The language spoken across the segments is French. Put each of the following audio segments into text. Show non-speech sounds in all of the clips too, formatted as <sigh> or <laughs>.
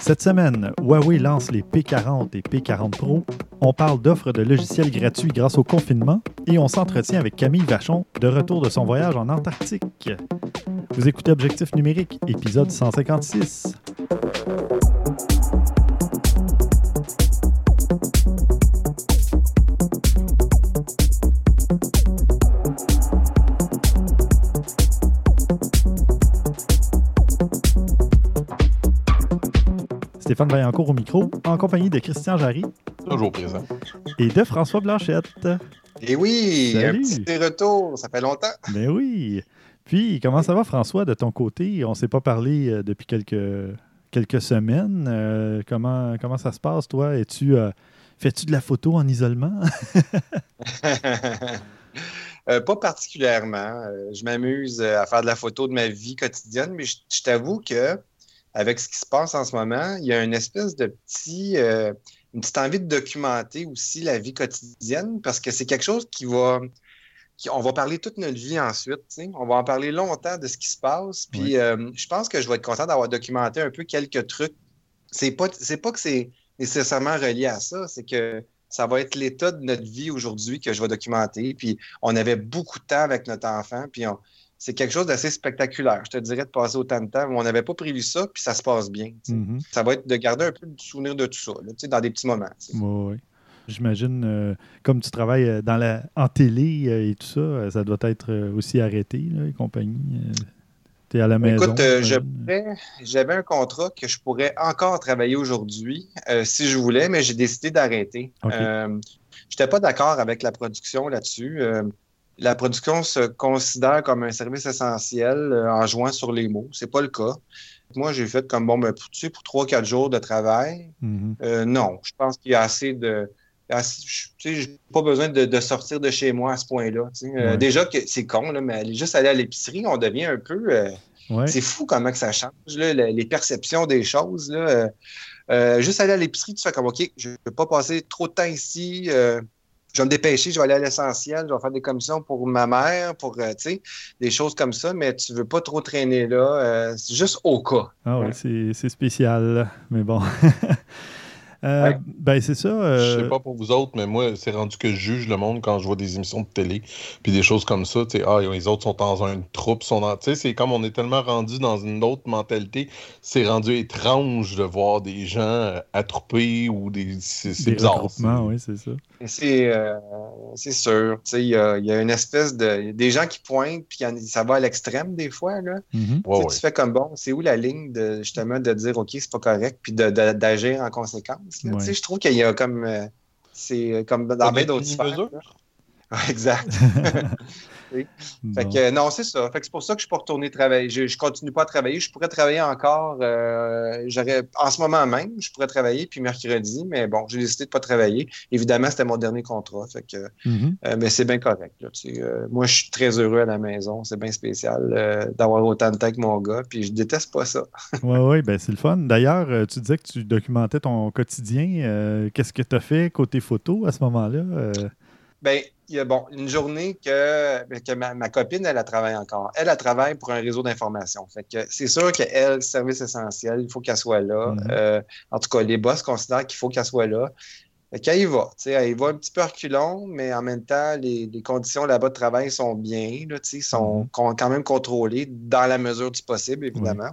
Cette semaine, Huawei lance les P40 et P40 Pro. On parle d'offres de logiciels gratuits grâce au confinement et on s'entretient avec Camille Vachon de retour de son voyage en Antarctique. Vous écoutez Objectif numérique, épisode 156. Stéphane Vaillancourt au micro, en compagnie de Christian Jarry. Toujours présent. Et de François Blanchette. Et oui, un petit retour, ça fait longtemps. Mais ben oui. Puis, comment ça va, François, de ton côté? On ne s'est pas parlé euh, depuis quelques, quelques semaines. Euh, comment, comment ça se passe, toi? Es-tu, euh, fais-tu de la photo en isolement? <laughs> pas particulièrement. je m'amuse à faire de la photo de ma vie quotidienne, mais je t'avoue que avec ce qui se passe en ce moment, il y a une espèce de petit, euh, une petite envie de documenter aussi la vie quotidienne parce que c'est quelque chose qui va, on va parler toute notre vie ensuite. On va en parler longtemps de ce qui se passe. Puis euh, je pense que je vais être content d'avoir documenté un peu quelques trucs. C'est pas, c'est pas que c'est nécessairement relié à ça, c'est que ça va être l'état de notre vie aujourd'hui que je vais documenter. Puis on avait beaucoup de temps avec notre enfant, puis on, c'est quelque chose d'assez spectaculaire. Je te dirais de passer autant de temps. On n'avait pas prévu ça, puis ça se passe bien. Mm-hmm. Ça va être de garder un peu de souvenir de tout ça, dans des petits moments. Oui, J'imagine, euh, comme tu travailles euh, dans la, en télé euh, et tout ça, ça doit être aussi arrêté, là, et compagnie. tu es à la maison. Écoute, j'avais un contrat que je pourrais encore travailler aujourd'hui si je voulais, mais j'ai décidé d'arrêter. je n'étais pas d'accord avec la production là-dessus la production se considère comme un service essentiel euh, en jouant sur les mots. C'est pas le cas. Moi, j'ai fait comme bon, ben, pour, tu sais, pour 3-4 jours de travail. Mm-hmm. Euh, non, je pense qu'il y a assez de. Tu sais, j'ai pas besoin de, sortir de chez moi à ce point-là. Euh, déjà que c'est con, là, mais juste aller à l'épicerie, on devient un peu. C'est fou comment que ça change, les perceptions des choses. Là, juste aller à l'épicerie, tu fais comme OK, je ne vais pas passer trop de temps ici je vais me dépêcher, je vais aller à l'essentiel, je vais faire des commissions pour ma mère, pour, euh, tu sais, des choses comme ça, mais tu veux pas trop traîner là, euh, c'est juste au cas. Ah oui, c'est spécial, mais bon. <laughs> Euh, ben, c'est ça. Je sais pas pour vous autres, mais moi, c'est rendu que je juge le monde quand je vois des émissions de télé, puis des choses comme ça. Tu sais, ah, les autres sont dans une troupe, sont dans. Tu sais, c'est comme on est tellement rendu dans une autre mentalité, c'est rendu étrange de voir des gens attroupés ou des. C'est bizarre. oui, c'est ça. Euh, c'est sûr. Il y a, y a, une espèce de. Des gens qui pointent, puis ça va à l'extrême des fois. Là. Mm-hmm. Tu fais comme bon, c'est où la ligne de justement de dire OK, c'est pas correct, puis d'agir en conséquence. Je trouve qu'il y a comme. Euh, c'est comme dans bien d'autres sphères. <laughs> Exact. <laughs> Fait que non, c'est ça. Fait que c'est pour ça que je suis pas retourné travailler. Je, je continue pas à travailler. Je pourrais travailler encore. Euh, j'aurais en ce moment même, je pourrais travailler puis mercredi, mais bon, j'ai décidé de pas travailler. Évidemment, c'était mon dernier contrat. Fait que, mm-hmm. euh, mais c'est bien correct. Euh, moi, je suis très heureux à la maison. C'est bien spécial d'avoir autant de temps que mon gars. Puis je déteste pas ça. <laughs> oui, oui, ben c'est le fun. D'ailleurs, tu disais que tu documentais ton quotidien. Qu'est-ce que tu as fait côté photo à ce moment-là? Ben, il y a bon, une journée que, que ma, copine, elle, a travaillé encore. Elle, a travaillé pour un réseau d'information. Fait que c'est sûr qu'elle, service essentiel, il faut qu'elle soit là. Mm-hmm. Euh, en tout cas, les boss considèrent qu'il faut qu'elle soit là. Fait qu'elle y va. Elle y va un petit peu reculons, mais en même temps, les, conditions là-bas de travail sont bien, là, sont mm-hmm. quand même contrôlées dans la mesure du possible, évidemment.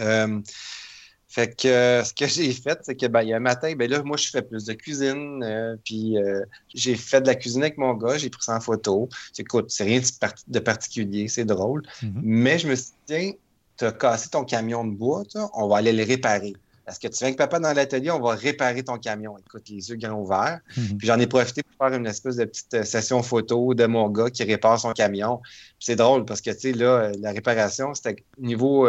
Euh, fait que euh, ce que <laughs> j'ai fait, c'est que ben, il y a un matin, ben là, moi, je fais plus de cuisine. euh, puis euh, j'ai fait de la cuisine avec mon gars, j'ai pris ça en photo. Écoute, c'est rien de, particulier, c'est drôle. Mm-hmm. Mais je me suis dit, tiens, tu as cassé ton camion de bois, on va aller le réparer. Parce que tu viens avec papa dans l'atelier, on va réparer ton camion. Écoute, les yeux grands ouverts. Mm-hmm. Puis j'en ai profité pour faire une espèce de petite session photo de mon gars qui répare son camion. c'est drôle parce que, tu sais, là, la réparation, c'était niveau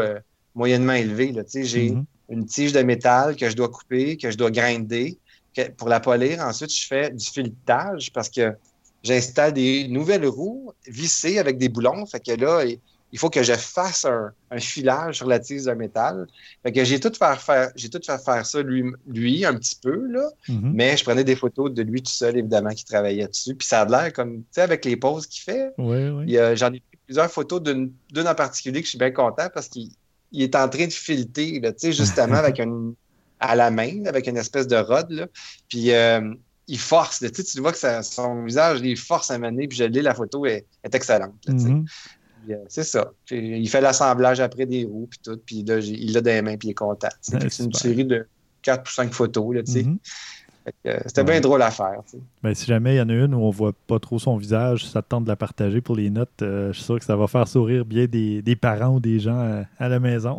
moyennement élevé. Tu sais, j'ai. Mm-hmm une tige de métal que je dois couper, que je dois grinder pour la polir. Ensuite, je fais du filetage parce que j'installe des nouvelles roues vissées avec des boulons. Fait que là, il faut que je fasse un, filage sur la tige de métal. Fait que j'ai tout fait faire, j'ai tout fait faire ça lui, lui un petit peu, là. Mm-hmm. Mais je prenais des photos de lui tout seul, évidemment, qui travaillait dessus. Puis ça a l'air comme, tu sais, avec les poses qu'il fait. Oui, oui. J'en ai pris plusieurs photos d'une en particulier que je suis bien content parce qu'il il est en train de filter, là, justement, avec une, à la main, avec une espèce de rod. Là. Puis euh, il force. Tu, vois que son visage, il force à mener, puis je lis, la photo est, est excellente. Mm-hmm. Euh, c'est ça. il fait l'assemblage après des roues, puis tout, puis là, il l'a dans les mains, puis il est content. C'est une série de quatre ou cinq photos, là, tu sais. Mm-hmm. C'était bien drôle à faire. Ben, si jamais il y en a une où on voit pas trop son visage, ça tente de la partager pour les notes. Euh, je suis sûr que ça va faire sourire bien des, parents ou des gens euh, à, la maison.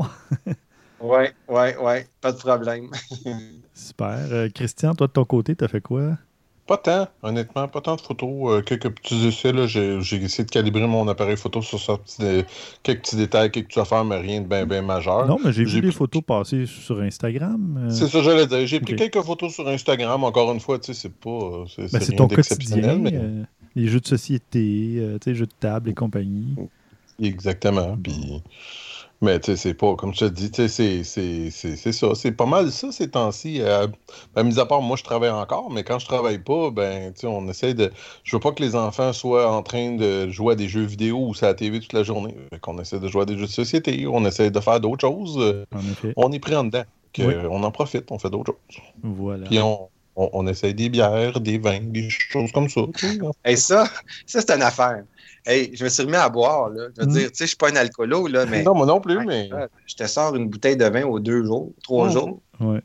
oui, oui, oui. Pas de problème. <laughs> Super. Christian, toi de ton côté, tu as fait quoi? Pas tant, honnêtement, pas tant de photos. Euh, quelques petits essais, là, j'ai, essayé de calibrer mon appareil photo sur ça, quelques petits détails, quelques petites affaires, mais rien de bien ben majeur. Non, mais j'ai vu des photos passer sur Instagram. Euh. C'est ça, j'allais dire. J'ai pris quelques photos sur Instagram, encore une fois, tu sais, c'est pas. C'est, ben, c'est ton quotidien, euh, les jeux de société, tu sais, jeux de table et compagnie. Exactement. Puis mais tu sais, c'est pas, comme je te dis, tu sais, c'est ça. C'est pas mal ça ces temps-ci. Euh, ben, mis à part, moi, je travaille encore, mais quand je travaille pas, ben, tu sais, on essaie de. Je veux pas que les enfants soient en train de jouer à des jeux vidéo ou à la TV toute la journée. qu'on essaie de jouer à des jeux de société, on essaie de faire d'autres choses. On est pris en dedans. On en profite, on fait d'autres choses. Voilà. Puis on, on, essaie des bières, des vins, des choses comme ça. Et ça, ça c'est une affaire. Hey, je me suis remis à boire, là. Je veux mm. dire, tu sais, je suis pas un alcoolo, là, mais. Non, moi non plus, mais. Je te sors une bouteille de vin aux deux jours, trois mm. jours.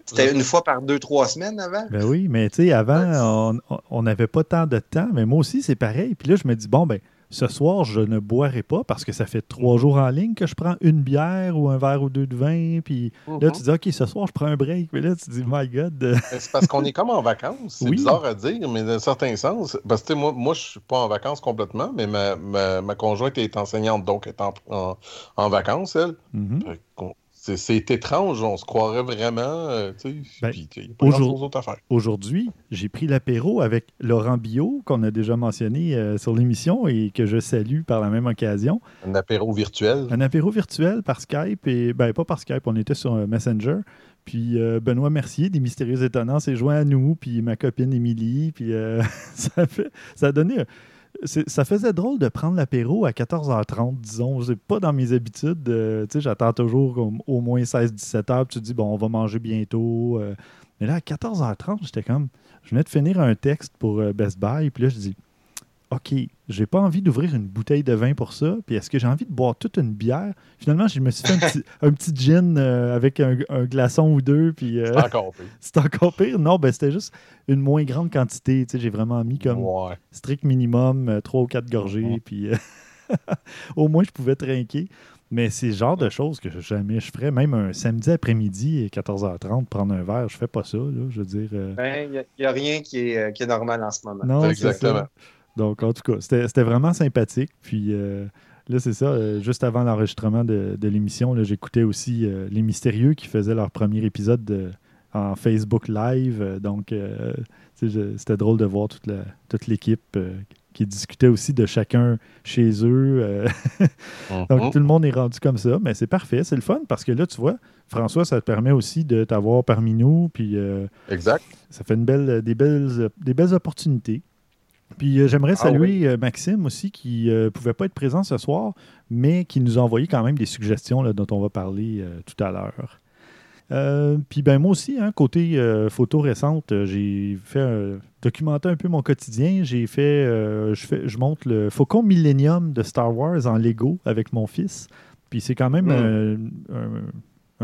C'était une fois par deux, trois semaines avant. Ben oui, mais tu sais, avant, on n'avait pas tant de temps, mais moi aussi, c'est pareil. Puis là, je me dis, bon, ben, ce soir, je ne boirai pas parce que ça fait trois jours en ligne que je prends une bière ou un verre ou deux de vin. Puis là, mhm. tu dis, OK, ce soir, je prends un break. Mais là, tu dis, my God. C'est parce qu'on est comme en vacances. C'est bizarre à dire, mais dans un certain sens. Parce que moi, moi je ne suis pas en vacances complètement, mais ma, ma, conjointe est enseignante, donc elle est en, en, vacances, elle. Mhm. C'est étrange, on se croirait vraiment. Euh, ben, Aujourd'hui, j'ai pris l'apéro avec Laurent Bio, qu'on a déjà mentionné euh, sur l'émission et que je salue par la même occasion. Un apéro virtuel. Un apéro virtuel par Skype, et ben pas par Skype, on était sur Messenger. Puis Benoît Mercier, des Mystérieux Étonnants, s'est joint à nous, puis ma copine Émilie, puis <laughs> ça, fait, ça a donné ça faisait drôle de prendre l'apéro à 14h30, disons. C'est pas dans mes habitudes. tu sais, j'attends toujours au moins 16-17 heures. Puis tu dis, bon, on va manger bientôt. Euh. mais là, à 14h30, j'étais comme. Je venais de finir un texte pour euh, Best Buy. Puis là, je dis, OK, j'ai pas envie d'ouvrir une bouteille de vin pour ça. Puis est-ce que j'ai envie de boire toute une bière? Finalement, je me suis fait un petit, <laughs> gin euh, avec un, glaçon ou deux. Puis, euh, c'est encore pire. <laughs> c'est encore pire. Non, ben, c'était juste une moins grande quantité. j'ai vraiment mis comme strict minimum euh, trois ou quatre gorgées. Puis <laughs> au moins, je pouvais trinquer. Mais c'est le genre de choses que jamais je ferais. Même un samedi après-midi, 14h30, prendre un verre, je fais pas ça. je veux dire. Il ben, n'y a, rien qui est, qui est, normal en ce moment. Non, Exactement. Donc, en tout cas, c'était vraiment sympathique. Puis euh, là, c'est ça. Euh, juste avant l'enregistrement de, l'émission, j'écoutais aussi euh, Les Mystérieux qui faisaient leur premier épisode en Facebook Live. donc, c'était drôle de voir toute l'équipe qui discutait aussi de chacun chez eux. <laughs> donc, mhm. tout le monde est rendu comme ça. Mais c'est parfait. C'est le fun parce que là, tu vois, François, ça te permet aussi de t'avoir parmi nous. Puis, exact. Ça fait une belle, des, belles, des belles opportunités. Puis euh, j'aimerais ah saluer euh, Maxime aussi, qui ne euh, pouvait pas être présent ce soir, mais qui nous a envoyé quand même des suggestions dont on va parler tout à l'heure. puis ben moi aussi, hein, côté photo récente, j'ai fait documenter un peu mon quotidien. J'ai fait, je fais, je monte le Faucon Millennium de Star Wars en Lego avec mon fils. Puis c'est quand même hmm. un, un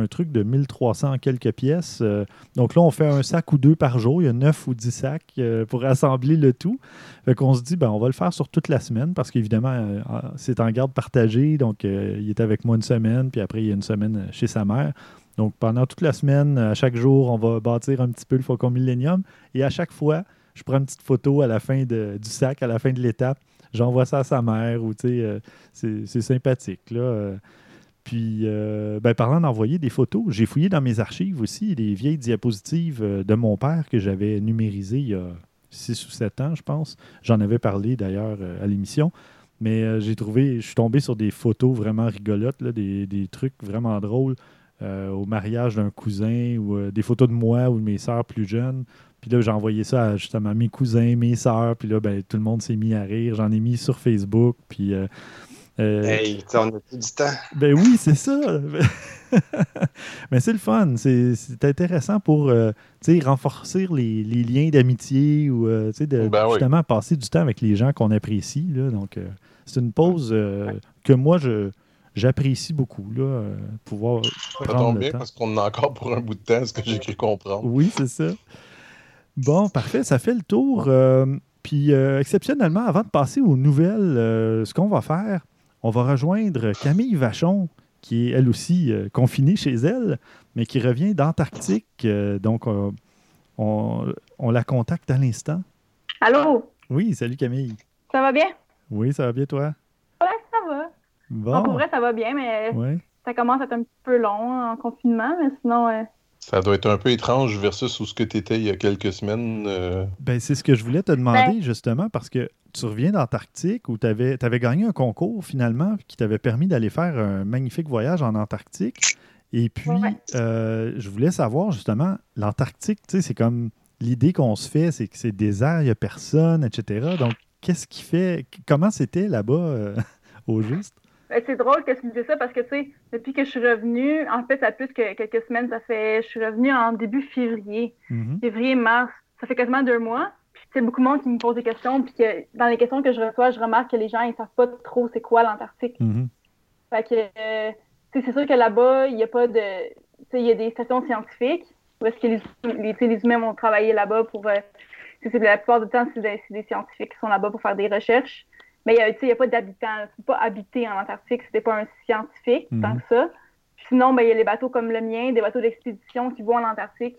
truc de 1300 quelques pièces. Euh, donc là, on fait un sac ou deux par jour. Il y a 9 ou 10 sacs euh, pour assembler le tout. Fait qu'on se dit, ben, on va le faire sur toute la semaine parce qu'évidemment, euh, c'est en garde partagée. Donc, il est avec moi une semaine, puis après, il y a une semaine chez sa mère. Donc, pendant toute la semaine, à chaque jour, on va bâtir un petit peu le Faucon Millennium. Et à chaque fois, je prends une petite photo à la fin du sac, à la fin de l'étape. J'envoie ça à sa mère ou, tu sais, c'est sympathique, là. Puis, euh, ben, parlant d'envoyer des photos, j'ai fouillé dans mes archives aussi des vieilles diapositives euh, de mon père que j'avais numérisées il y a 6 ou 7 ans, je pense. J'en avais parlé d'ailleurs euh, à l'émission. Mais j'ai trouvé, je suis tombé sur des photos vraiment rigolotes, des, trucs vraiment drôles au mariage d'un cousin ou des photos de moi ou de mes sœurs plus jeunes. Puis là, j'ai envoyé ça à justement mes cousins, mes sœurs. Puis là, ben, tout le monde s'est mis à rire. J'en ai mis sur Facebook. Puis hey, on a plus du temps. Ben oui, c'est ça. <laughs> Mais c'est le fun. C'est intéressant pour euh, renforcer les, liens d'amitié ou euh, de, ben justement passer du temps avec les gens qu'on apprécie. Là. Donc, euh, c'est une pause que moi, je j'apprécie beaucoup, là, pouvoir Ça tombe bien parce qu'on a encore pour un bout de temps, ce que j'ai cru comprendre. Oui, c'est ça. Bon, parfait, ça fait le tour. puis, exceptionnellement, avant de passer aux nouvelles, ce qu'on va faire, on va rejoindre Camille Vachon, qui est elle aussi euh, confinée chez elle, mais qui revient d'Antarctique. Euh, donc, euh, on, la contacte à l'instant. Allô? Oui, salut Camille. Ça va bien? Oui, ça va bien toi? Oui, ça va. Bon. pour vrai, ça va bien, mais ça commence à être un petit peu long en confinement, mais sinon, ça doit être un peu étrange versus où ce que tu étais il y a quelques semaines. Euh. Ben, c'est ce que je voulais te demander, ben justement, parce que tu reviens d'Antarctique où tu avais, gagné un concours finalement qui t'avait permis d'aller faire un magnifique voyage en Antarctique. Et puis, euh, je voulais savoir justement, l'Antarctique, tu sais, c'est comme l'idée qu'on se fait, c'est que c'est désert, il n'y a personne, etc. Donc, qu'est-ce qui fait. Comment c'était là-bas euh, <laughs> au juste? Ben, c'est drôle que tu me dises ça parce que, tu sais, depuis que je suis revenue, en fait, ça plus que quelques semaines, ça fait, je suis revenue en début février, mm-hmm. février, mars, ça fait quasiment deux mois. Puis, tu sais, beaucoup de monde qui me pose des questions, puis que dans les questions que je reçois, je remarque que les gens, ils savent pas trop c'est quoi l'Antarctique. Mm-hmm. Fait que, euh, tu sais, c'est sûr que là-bas, il n'y a pas de, tu sais, il y a des stations scientifiques où est-ce que les, les, les, humains vont travailler là-bas pour, euh, c'est la plupart du temps, c'est des, des scientifiques qui sont là-bas pour faire des recherches. Mais il n'y a, pas d'habitants. Tu ne peux pas habiter en Antarctique si tu n'es pas un scientifique, tant mhm. que ça. sinon, ben, il y a les bateaux comme le mien, des bateaux d'expédition qui vont en Antarctique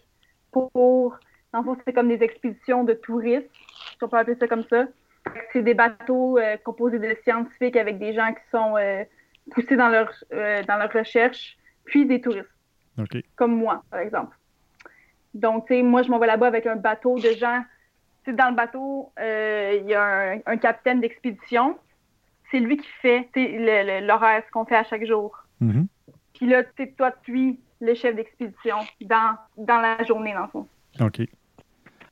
pour. En fait, c'est comme des expéditions de touristes, si on peut appeler ça comme ça. C'est des bateaux euh, composés de scientifiques avec des gens qui sont euh, poussés dans leur, euh, dans leur recherche, puis des touristes. Comme moi, par exemple. Donc, tu sais, moi, je m'en vais là-bas avec un bateau de gens dans le bateau, euh, il y a un, capitaine d'expédition. C'est lui qui fait l'horaire, ce qu'on fait à chaque jour. Mm-hmm. Puis là, toi, tu suis le chef d'expédition dans, dans la journée, dans le fond. OK.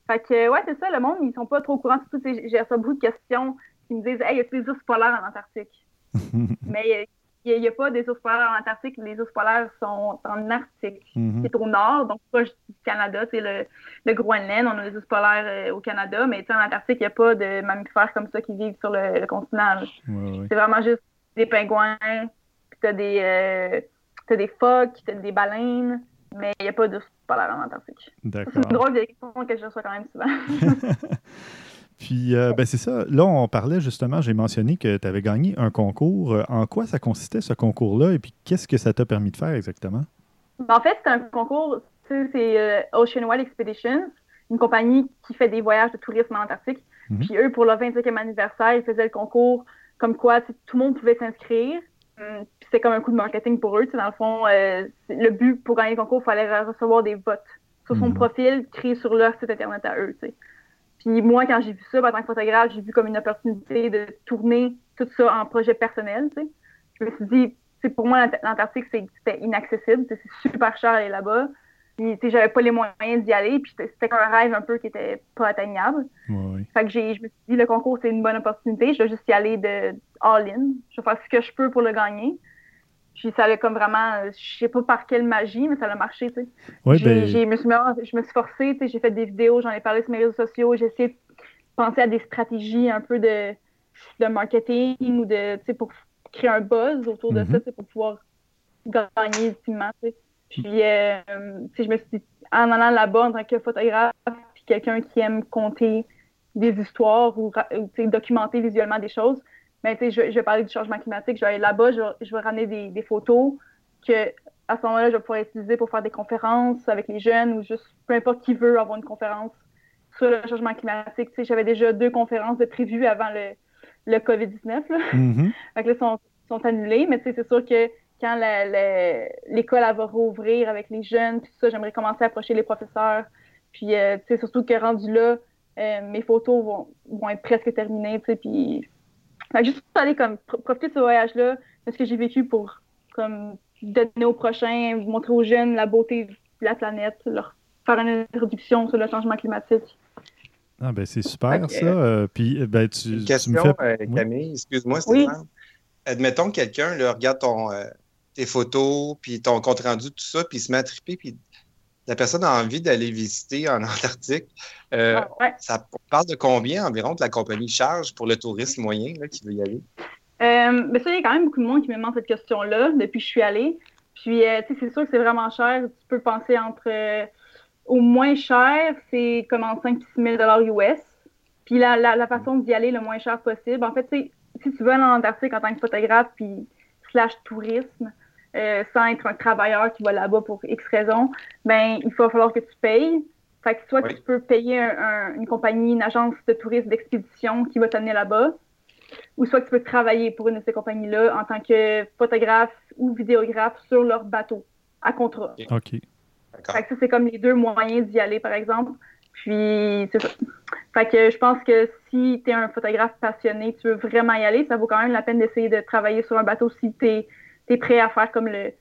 Fait que, ouais, c'est ça, le monde, ils sont pas trop au courant. Surtout, j'ai reçu beaucoup de questions qui me disent Hey, y a des ours polaires en Antarctique? <laughs> Mais il n'y a, pas des ours polaires en Antarctique. Les ours polaires sont en Arctique, mhm. qui est au nord, donc proche du Canada. C'est le, le, Groenland. On a des ours polaires euh, au Canada, mais en Antarctique, il n'y a pas de mammifères comme ça qui vivent sur le, continent. C'est vraiment juste des pingouins, puis tu as des, euh, des phoques, tu as des baleines, mais il n'y a pas d'ours polaires en Antarctique. C'est une drôle de question que je reçois quand même souvent. <laughs> <laughs> Puis, euh, ben c'est ça. Là, on parlait justement, j'ai mentionné que tu avais gagné un concours. Euh, en quoi ça consistait, ce concours-là, et puis qu'est-ce que ça t'a permis de faire exactement? Ben, en fait, c'est un concours, c'est euh, Ocean Wild Expeditions, une compagnie qui fait des voyages de tourisme en Antarctique. Mhm. Puis eux, pour leur 25e anniversaire, ils faisaient le concours comme quoi tout le monde pouvait s'inscrire. Hum, puis c'est comme un coup de marketing pour eux. Dans le fond, le but pour gagner le concours, il fallait recevoir des votes sur son mhm. profil créé sur leur site internet à eux. Puis moi, quand j'ai vu ça, en tant que photographe, j'ai vu comme une opportunité de tourner tout ça en projet personnel. Je me suis dit, pour moi, l'Antarctique, c'était inaccessible. C'est super cher aller là-bas. Puis, j'avais pas les moyens d'y aller. Puis, c'était un rêve un peu qui était pas atteignable. Fait que j'ai, je me suis dit, le concours, c'est une bonne opportunité. Je dois juste y aller de all-in. Je vais faire ce que je peux pour le gagner. Puis ça allait comme vraiment, je sais pas par quelle magie, mais ça a marché, tu sais. Ben je me suis, je me suis forcée, tu sais, j'ai fait des vidéos, j'en ai parlé sur mes réseaux sociaux, j'ai essayé de penser à des stratégies un peu de, de marketing ou de, tu sais, pour créer un buzz autour de ça, mm-hmm. pour pouvoir gagner ultimement, tu sais. Puis, euh, tu sais, je me suis dit, en allant là-bas en tant que photographe, puis quelqu'un qui aime compter des histoires ou, tu sais, documenter visuellement des choses, mais tu sais, je, vais parler du changement climatique, je vais aller là-bas, je, vais ramener des, photos que à ce moment-là, je vais pouvoir utiliser pour faire des conférences avec les jeunes ou juste peu importe qui veut avoir une conférence sur le changement climatique. Tu sais, j'avais déjà deux conférences de prévues avant le, le COVID-19. Là. Mm-hmm. <laughs> là, sont, sont annulées, mais tu sais, c'est sûr que quand l'école va rouvrir avec les jeunes, tout ça, j'aimerais commencer à approcher les professeurs. Puis, euh, tu sais, surtout que rendu là, euh, mes photos vont, vont être presque terminées, tu sais, puis juste aller comme profiter de ce voyage-là, de ce que j'ai vécu pour comme donner au prochain, montrer aux jeunes la beauté de la planète, leur faire une introduction sur le changement climatique. Ah ben c'est super ça. Euh, puis euh, ben tu, question, me fais... Euh, Camille, excuse-moi, Stéphane. Admettons que quelqu'un regarde ton, tes photos, puis ton compte rendu, tout ça, puis il se met à triper, puis la personne a envie d'aller visiter en <laughs> Antarctique. Euh, ça parle de combien environ de la compagnie charge pour le touriste moyen qui veut y aller? Euh, ben ça, il y a quand même beaucoup de monde qui me demande cette question-là depuis que je suis allée. Puis, euh, tu sais, c'est sûr que c'est vraiment cher. Tu peux penser entre. au moins cher, c'est comme en 5 6 000 US. Puis, la, la, façon d'y aller le moins cher possible. En fait, si tu veux aller en Antarctique en tant que photographe, puis slash tourisme, euh, sans être un travailleur qui va là-bas pour X raisons, ben, il va falloir que tu payes. Fait que soit tu peux payer une compagnie, une agence de tourisme d'expédition qui va t'amener là-bas, ou soit tu peux travailler pour une de ces compagnies-là en tant que photographe ou vidéographe sur leur bateau, à contrat. OK. Fait que ça, c'est comme les deux moyens d'y aller, par exemple. Puis, c'est ça. Fait que je pense que si tu es un photographe passionné, tu veux vraiment y aller, ça vaut quand même la peine d'essayer de travailler sur un bateau si tu es es prêt à faire comme le.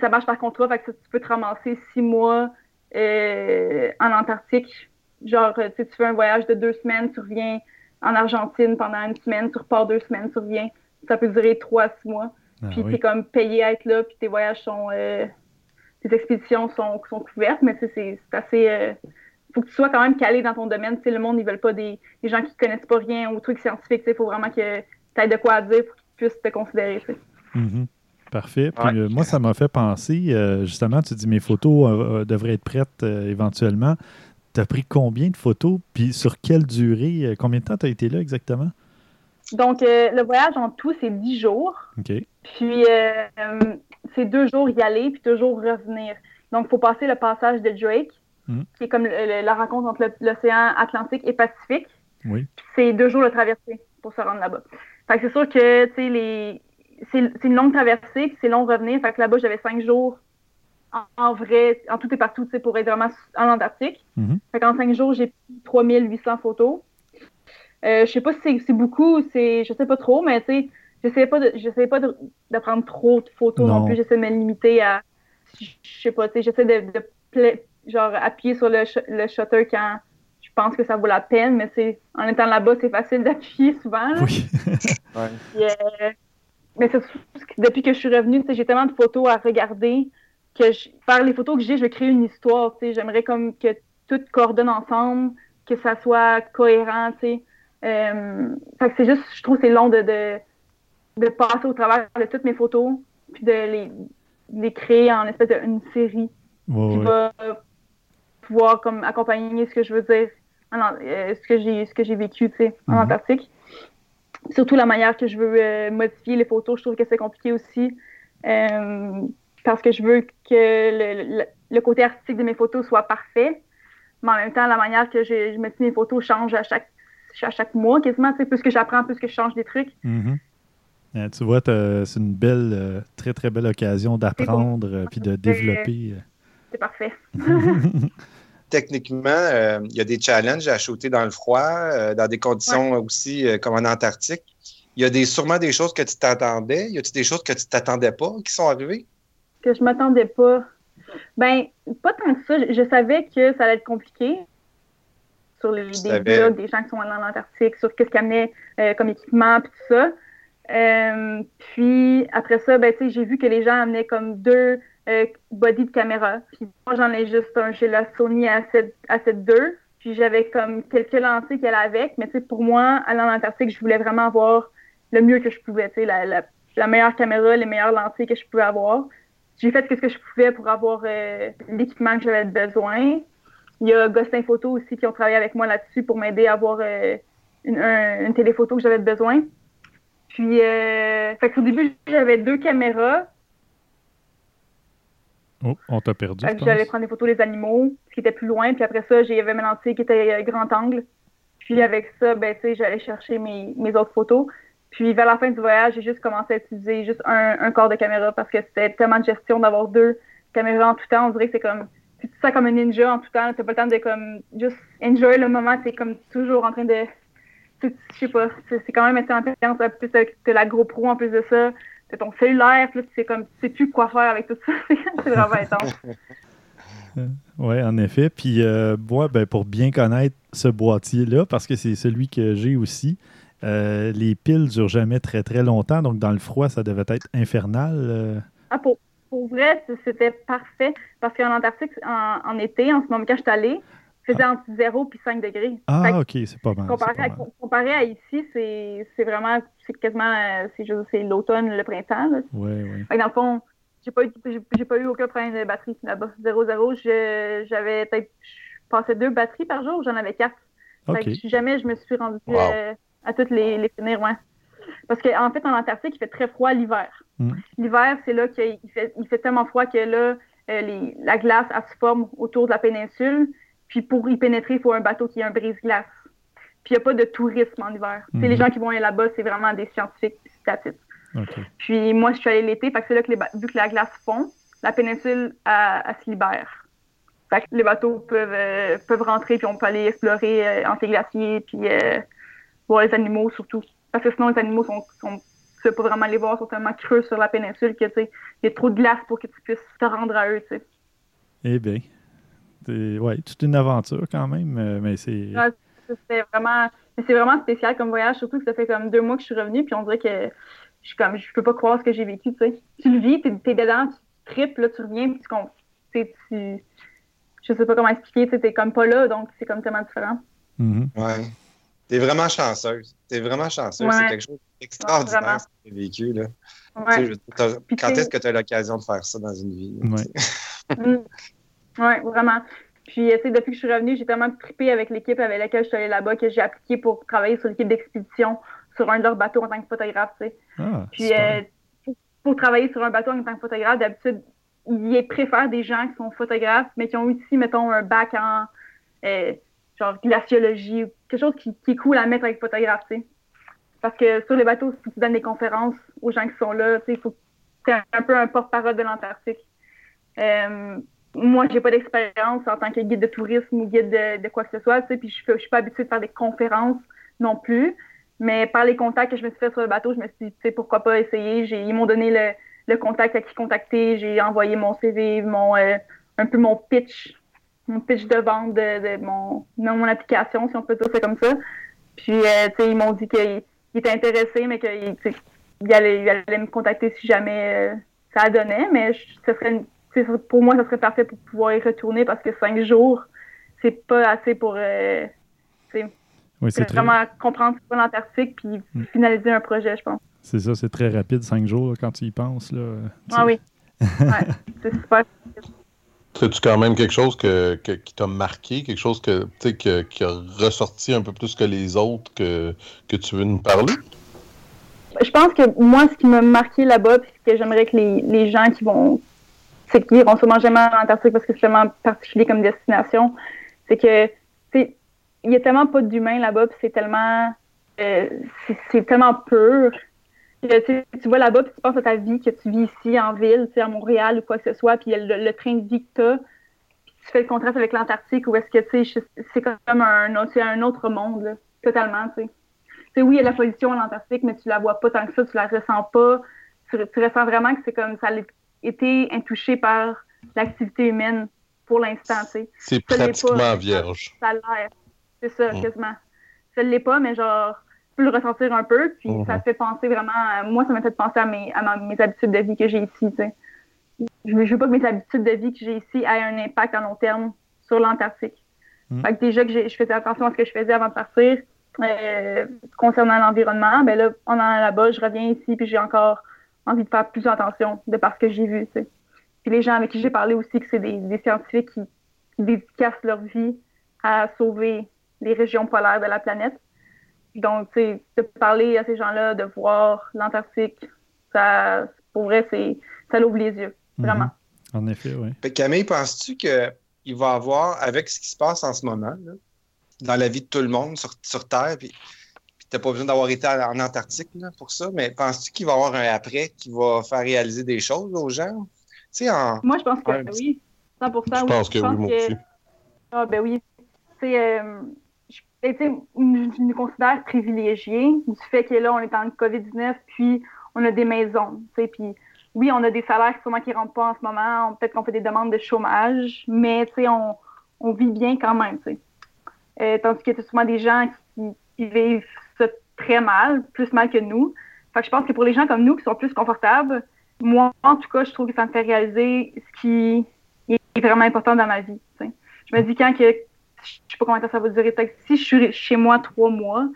ça marche par contrat, fait que tu peux te ramasser six mois euh, en Antarctique. Genre, tu fais un voyage de deux semaines, tu reviens en Argentine pendant une semaine, tu repars deux semaines, tu reviens. Ça peut durer trois, six mois. Ah puis tu es comme payé à être là, puis tes voyages sont. Euh, tes expéditions sont, sont couvertes, mais c'est assez. Euh, faut que tu sois quand même calé dans ton domaine. le monde, ils veulent pas des, gens qui connaissent pas rien aux trucs scientifiques. Il faut vraiment que tu aies de quoi dire pour qu'ils puissent te considérer. Mm-hmm. Parfait. Puis euh, moi, ça m'a fait penser, euh, justement, tu dis mes photos euh, devraient être prêtes éventuellement. Tu as pris combien de photos? Puis sur quelle durée? combien de temps tu as été là exactement? Donc, le voyage en tout, c'est dix jours. OK. Puis, c'est deux jours y aller, puis deux jours revenir. Donc, il faut passer le passage de Drake, hmm. qui est comme la rencontre entre l'océan Atlantique et Pacifique. Oui. C'est deux jours de traversée pour se rendre là-bas. Fait que c'est sûr que, tu sais, les c'est une longue traversée, puis c'est long revenir. Fait que là-bas, j'avais cinq jours en, vrai, en tout et partout, pour être vraiment en Antarctique. Mm-hmm. Fait qu'en cinq jours, j'ai pris 3800 photos. Euh, je sais pas si c'est beaucoup, c'est, je sais pas trop, mais tu sais, j'essayais pas de, pas de, prendre trop de photos non, plus. J'essaie de me limiter à, je sais pas, tu sais, j'essaie de, genre, appuyer sur le, le shutter quand je pense que ça vaut la peine, mais c'est, en étant là-bas, c'est facile d'appuyer souvent. Oui. <laughs> Euh, mais c'est depuis que je suis revenue, j'ai tellement de photos à regarder que je, par les photos que j'ai, je vais créer une histoire. J'aimerais comme que tout coordonne ensemble, que ça soit cohérent. Euh, c'est juste, je trouve c'est long de, de, passer au travers de toutes mes photos, puis de les, les créer en espèce d'une série qui va pouvoir comme accompagner ce que je veux dire, euh, ce que j'ai ce que j'ai vécu en mm-hmm. Antarctique surtout la manière que je veux euh, modifier les photos, je trouve que c'est compliqué aussi. Euh, parce que je veux que le, côté artistique de mes photos soit parfait. Mais en même temps, la manière que je, modifie mes photos change à chaque, à chaque mois quasiment. Plus que j'apprends, plus que je change des trucs. Mm-hmm. tu vois, c'est une belle, euh, très, très belle occasion d'apprendre puis de développer. C'est parfait. <laughs> <laughs> techniquement, euh, il y a des challenges à shooter dans le froid, euh, dans des conditions aussi euh, comme en Antarctique. Il y a des, sûrement des choses que tu t'attendais. Y a-t-il des choses que tu t'attendais pas qui sont arrivées? Que je m'attendais pas. Ben, pas tant que ça. Je, savais que ça allait être compliqué sur les, des blogs des gens qui sont allés en Antarctique, sur qu'est-ce qu'ils amenaient comme équipement, puis tout ça. puis après ça, ben, j'ai vu que les gens amenaient comme deux euh, body de caméra. Puis moi, j'en ai juste un chez la Sony A7, A7 Puis j'avais comme quelques lentilles qu'elle avait avec. Mais tu sais, pour moi, aller en Antarctique, je voulais vraiment avoir le mieux que je pouvais. Tu sais, la, la, meilleure caméra, les meilleures lentilles que je pouvais avoir. J'ai fait ce que je pouvais pour avoir euh, l'équipement que j'avais besoin. Il y a Gostin Photo aussi qui ont travaillé avec moi là-dessus pour m'aider à avoir euh, une, une, téléphoto que j'avais besoin. Puis, euh, fait au début, j'avais deux caméras. Oh, on t'a perdu. J'allais prendre des photos des animaux, ce qui était plus loin. Puis après ça, j'avais ma lentille qui était euh, grand angle. Puis avec ça, ben, j'allais chercher mes, mes, autres photos. Puis vers la fin du voyage, j'ai juste commencé à utiliser juste un, un corps de caméra parce que c'était tellement de gestion d'avoir deux caméras en tout temps. On dirait que c'est comme tu ça comme un ninja en tout temps. T'as pas le temps de comme juste enjoy le moment. T'es comme toujours en train de. Je sais pas. C'est quand même assez intense. Plus que la GoPro en plus de ça ton cellulaire, puis là, tu sais comme, tu sais plus quoi faire avec tout ça. <laughs> c'est vraiment intense. Oui, en effet. Puis euh, moi, ben, pour bien connaître ce boîtier-là, parce que c'est celui que j'ai aussi, euh, les piles durent jamais très très longtemps, donc dans le froid, ça devait être infernal. Euh. Ah, pour, pour vrai, c'était parfait parce qu'en Antarctique, en, été, en ce moment, quand je suis allée, faisait entre 0 et 5 degrés. Ah, OK, c'est pas mal. Comparé, À, ici, c'est vraiment, c'est quasiment, c'est l'automne, le printemps. Oui, oui. Dans le fond, j'ai pas, eu, pas eu aucun problème de batterie là-bas. 0-0, j'avais peut-être passé deux batteries par jour, j'en avais quatre. jamais je me suis rendue euh, à toutes les, les finir, ouais. Parce qu'en en fait, en Antarctique, il fait très froid l'hiver. Mm. L'hiver, c'est là qu'il fait, il fait tellement froid que là, euh, les, la glace, elle se forme autour de la péninsule. Puis pour y pénétrer, il faut un bateau qui a un brise-glace. Puis il n'y a pas de tourisme en hiver. C'est Les mm-hmm. gens qui vont aller là-bas, c'est vraiment des scientifiques, c'est Puis moi, je suis allée l'été, parce que c'est là que les vu que la glace fond, la péninsule, elle, se libère. Fait que les bateaux peuvent, euh, peuvent rentrer, puis on peut aller explorer euh, glaciers, puis voir les animaux surtout. Parce que sinon, les animaux sont, sont tu peux pas vraiment les voir, sont tellement creux sur la péninsule que il y a trop de glace pour que tu puisses te rendre à eux. sais. Eh bien, ouais, toute une aventure quand même, euh, mais c'est. c'est vraiment, c'est vraiment spécial comme voyage, surtout que ça fait comme deux mois que je suis revenue, puis on dirait que je suis comme, je peux pas croire ce que j'ai vécu, tu sais. Tu le vis, t'es es dedans, tu tripes, là, tu reviens, puis tu, tu, je sais pas comment expliquer, tu t'es comme pas là, donc c'est comme tellement différent. Mm-hmm. Ouais. T'es vraiment chanceuse. T'es vraiment chanceuse. C'est quelque chose d'extraordinaire ce que tu as vécu. Là. quand est-ce que tu as l'occasion de faire ça dans une vie? Oui, <laughs> mm. Ouais, vraiment. Puis, depuis que je suis revenue, j'ai tellement trippé avec l'équipe avec laquelle je suis allée là-bas que j'ai appliqué pour travailler sur l'équipe d'expédition sur un de leurs bateaux en tant que photographe. Ah, Puis, euh, pour, travailler sur un bateau en tant que photographe, d'habitude, ils préfèrent des gens qui sont photographes, mais qui ont aussi, mettons, un bac en. Euh, genre glaciologie, quelque chose qui, est cool à mettre avec photographe, tu sais. Parce que sur les bateaux, si tu donnes des conférences aux gens qui sont là, tu sais, il faut c'est un peu un porte-parole de l'Antarctique. Euh, moi, j'ai pas d'expérience en tant que guide de tourisme ou guide de, quoi que ce soit, puis je, je suis pas habituée de faire des conférences non plus. Mais par les contacts que je me suis fait sur le bateau, je me suis dit, tu sais, pourquoi pas essayer. Ils m'ont donné le, contact à qui contacter. J'ai envoyé mon CV, mon, euh, un peu mon pitch mon pitch de vente de, mon, mon application, si on peut dire ça comme ça. Puis, euh, tu sais, ils m'ont dit qu'ils étaient intéressés, mais qu'ils allaient, me contacter si jamais euh, ça donnait. Mais ce serait, pour moi, ça serait parfait pour pouvoir y retourner parce que cinq jours, c'est pas assez pour euh, vraiment comprendre ce qu'est l'Antarctique puis mm. finaliser un projet, je pense. C'est ça, c'est très rapide, cinq jours, quand tu y penses. Là, ah oui. ouais, <laughs> c'est super. As-tu quand même quelque chose que, qui t'a marqué, quelque chose que, que, qui a ressorti un peu plus que les autres que, que tu veux nous parler? Je pense que moi, ce qui m'a marqué là-bas, puis ce que j'aimerais que les, les, gens qui vont, c'est qui iront sûrement jamais en Antarctique parce que c'est tellement particulier comme destination, c'est que, il y a tellement pas d'humains là-bas, puis c'est tellement, euh, c'est tellement pur tu, tu vas là-bas, puis tu penses à ta vie que tu vis ici en ville, à Montréal ou quoi que ce soit, puis le, le train de vie que tu as, puis tu fais le contraste avec l'Antarctique, ou est-ce que c'est comme un, un autre monde, totalement. Tu sais, oui, il y a la pollution à l'Antarctique, mais tu la vois pas tant que ça, tu la ressens pas. Tu, ressens vraiment que c'est comme ça été intouché par l'activité humaine pour l'instant. C'est pratiquement vierge. Ça l'air. C'est ça, mm. quasiment. Ça ne l'est pas, mais genre peux le ressentir un peu. Puis ça mhm. fait penser vraiment, moi, ça m'a fait penser à mes, à mes habitudes de vie que j'ai ici. Je veux, veux pas que mes habitudes de vie que j'ai ici aient un impact à long terme sur l'Antarctique. Fait que déjà que je faisais attention à ce que je faisais avant de partir, euh, concernant l'environnement, ben là, en allant là-bas, je reviens ici, puis j'ai encore envie de faire plus attention de par ce que j'ai vu. Puis les gens avec qui j'ai parlé aussi, que c'est des, des, scientifiques qui, qui dédicacent leur vie à sauver les régions polaires de la planète. Donc, tu sais, de parler à ces gens-là, de voir l'Antarctique, ça, pour vrai, c'est, ça l'ouvre les yeux, mhm. vraiment. En effet, oui. Camille, penses-tu qu'il va y avoir, avec ce qui se passe en ce moment, dans la vie de tout le monde sur, sur Terre, puis, tu n'as pas besoin d'avoir été en Antarctique pour ça, mais penses-tu qu'il va y avoir un après qui va faire réaliser des choses aux gens? En, Moi, je pense que oui. 100 Je pense que oui, moi aussi. Ah, ben oui. Tu sais, euh, je, me considère privilégiée du fait que là, on est en COVID-19, puis on a des maisons. Puis oui, on a des salaires sûrement qui ne rentrent pas en ce moment. Peut-être qu'on fait des demandes de chômage, mais on, on vit bien quand même. Euh, tandis qu'il y a souvent des gens qui, vivent ça très mal, plus mal que nous. Fait que je pense que pour les gens comme nous qui sont plus confortables, moi, en tout cas, je trouve que ça me fait réaliser ce qui est vraiment important dans ma vie. Je me dis quand que, je sais pas combien de temps ça va durer, si je suis chez moi trois mois,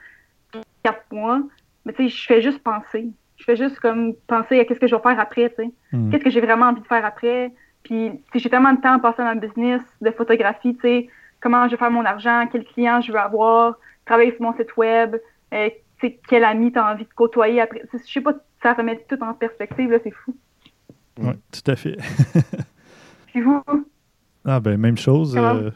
quatre mois, mais tu sais, je fais juste penser. Je fais juste comme penser à qu'est-ce que je vais faire après, tu sais. Hmm. Qu'est-ce que j'ai vraiment envie de faire après? Puis, j'ai tellement de temps à passer dans le business de photographie, tu sais, comment je vais faire mon argent, quel client je veux avoir, travailler sur mon site web, euh, quel ami tu as envie de côtoyer après. Je sais pas, ça remet tout en perspective, là, c'est fou. Oui, tout à fait. <laughs> Puis vous? Ah, ben, même chose. Euh,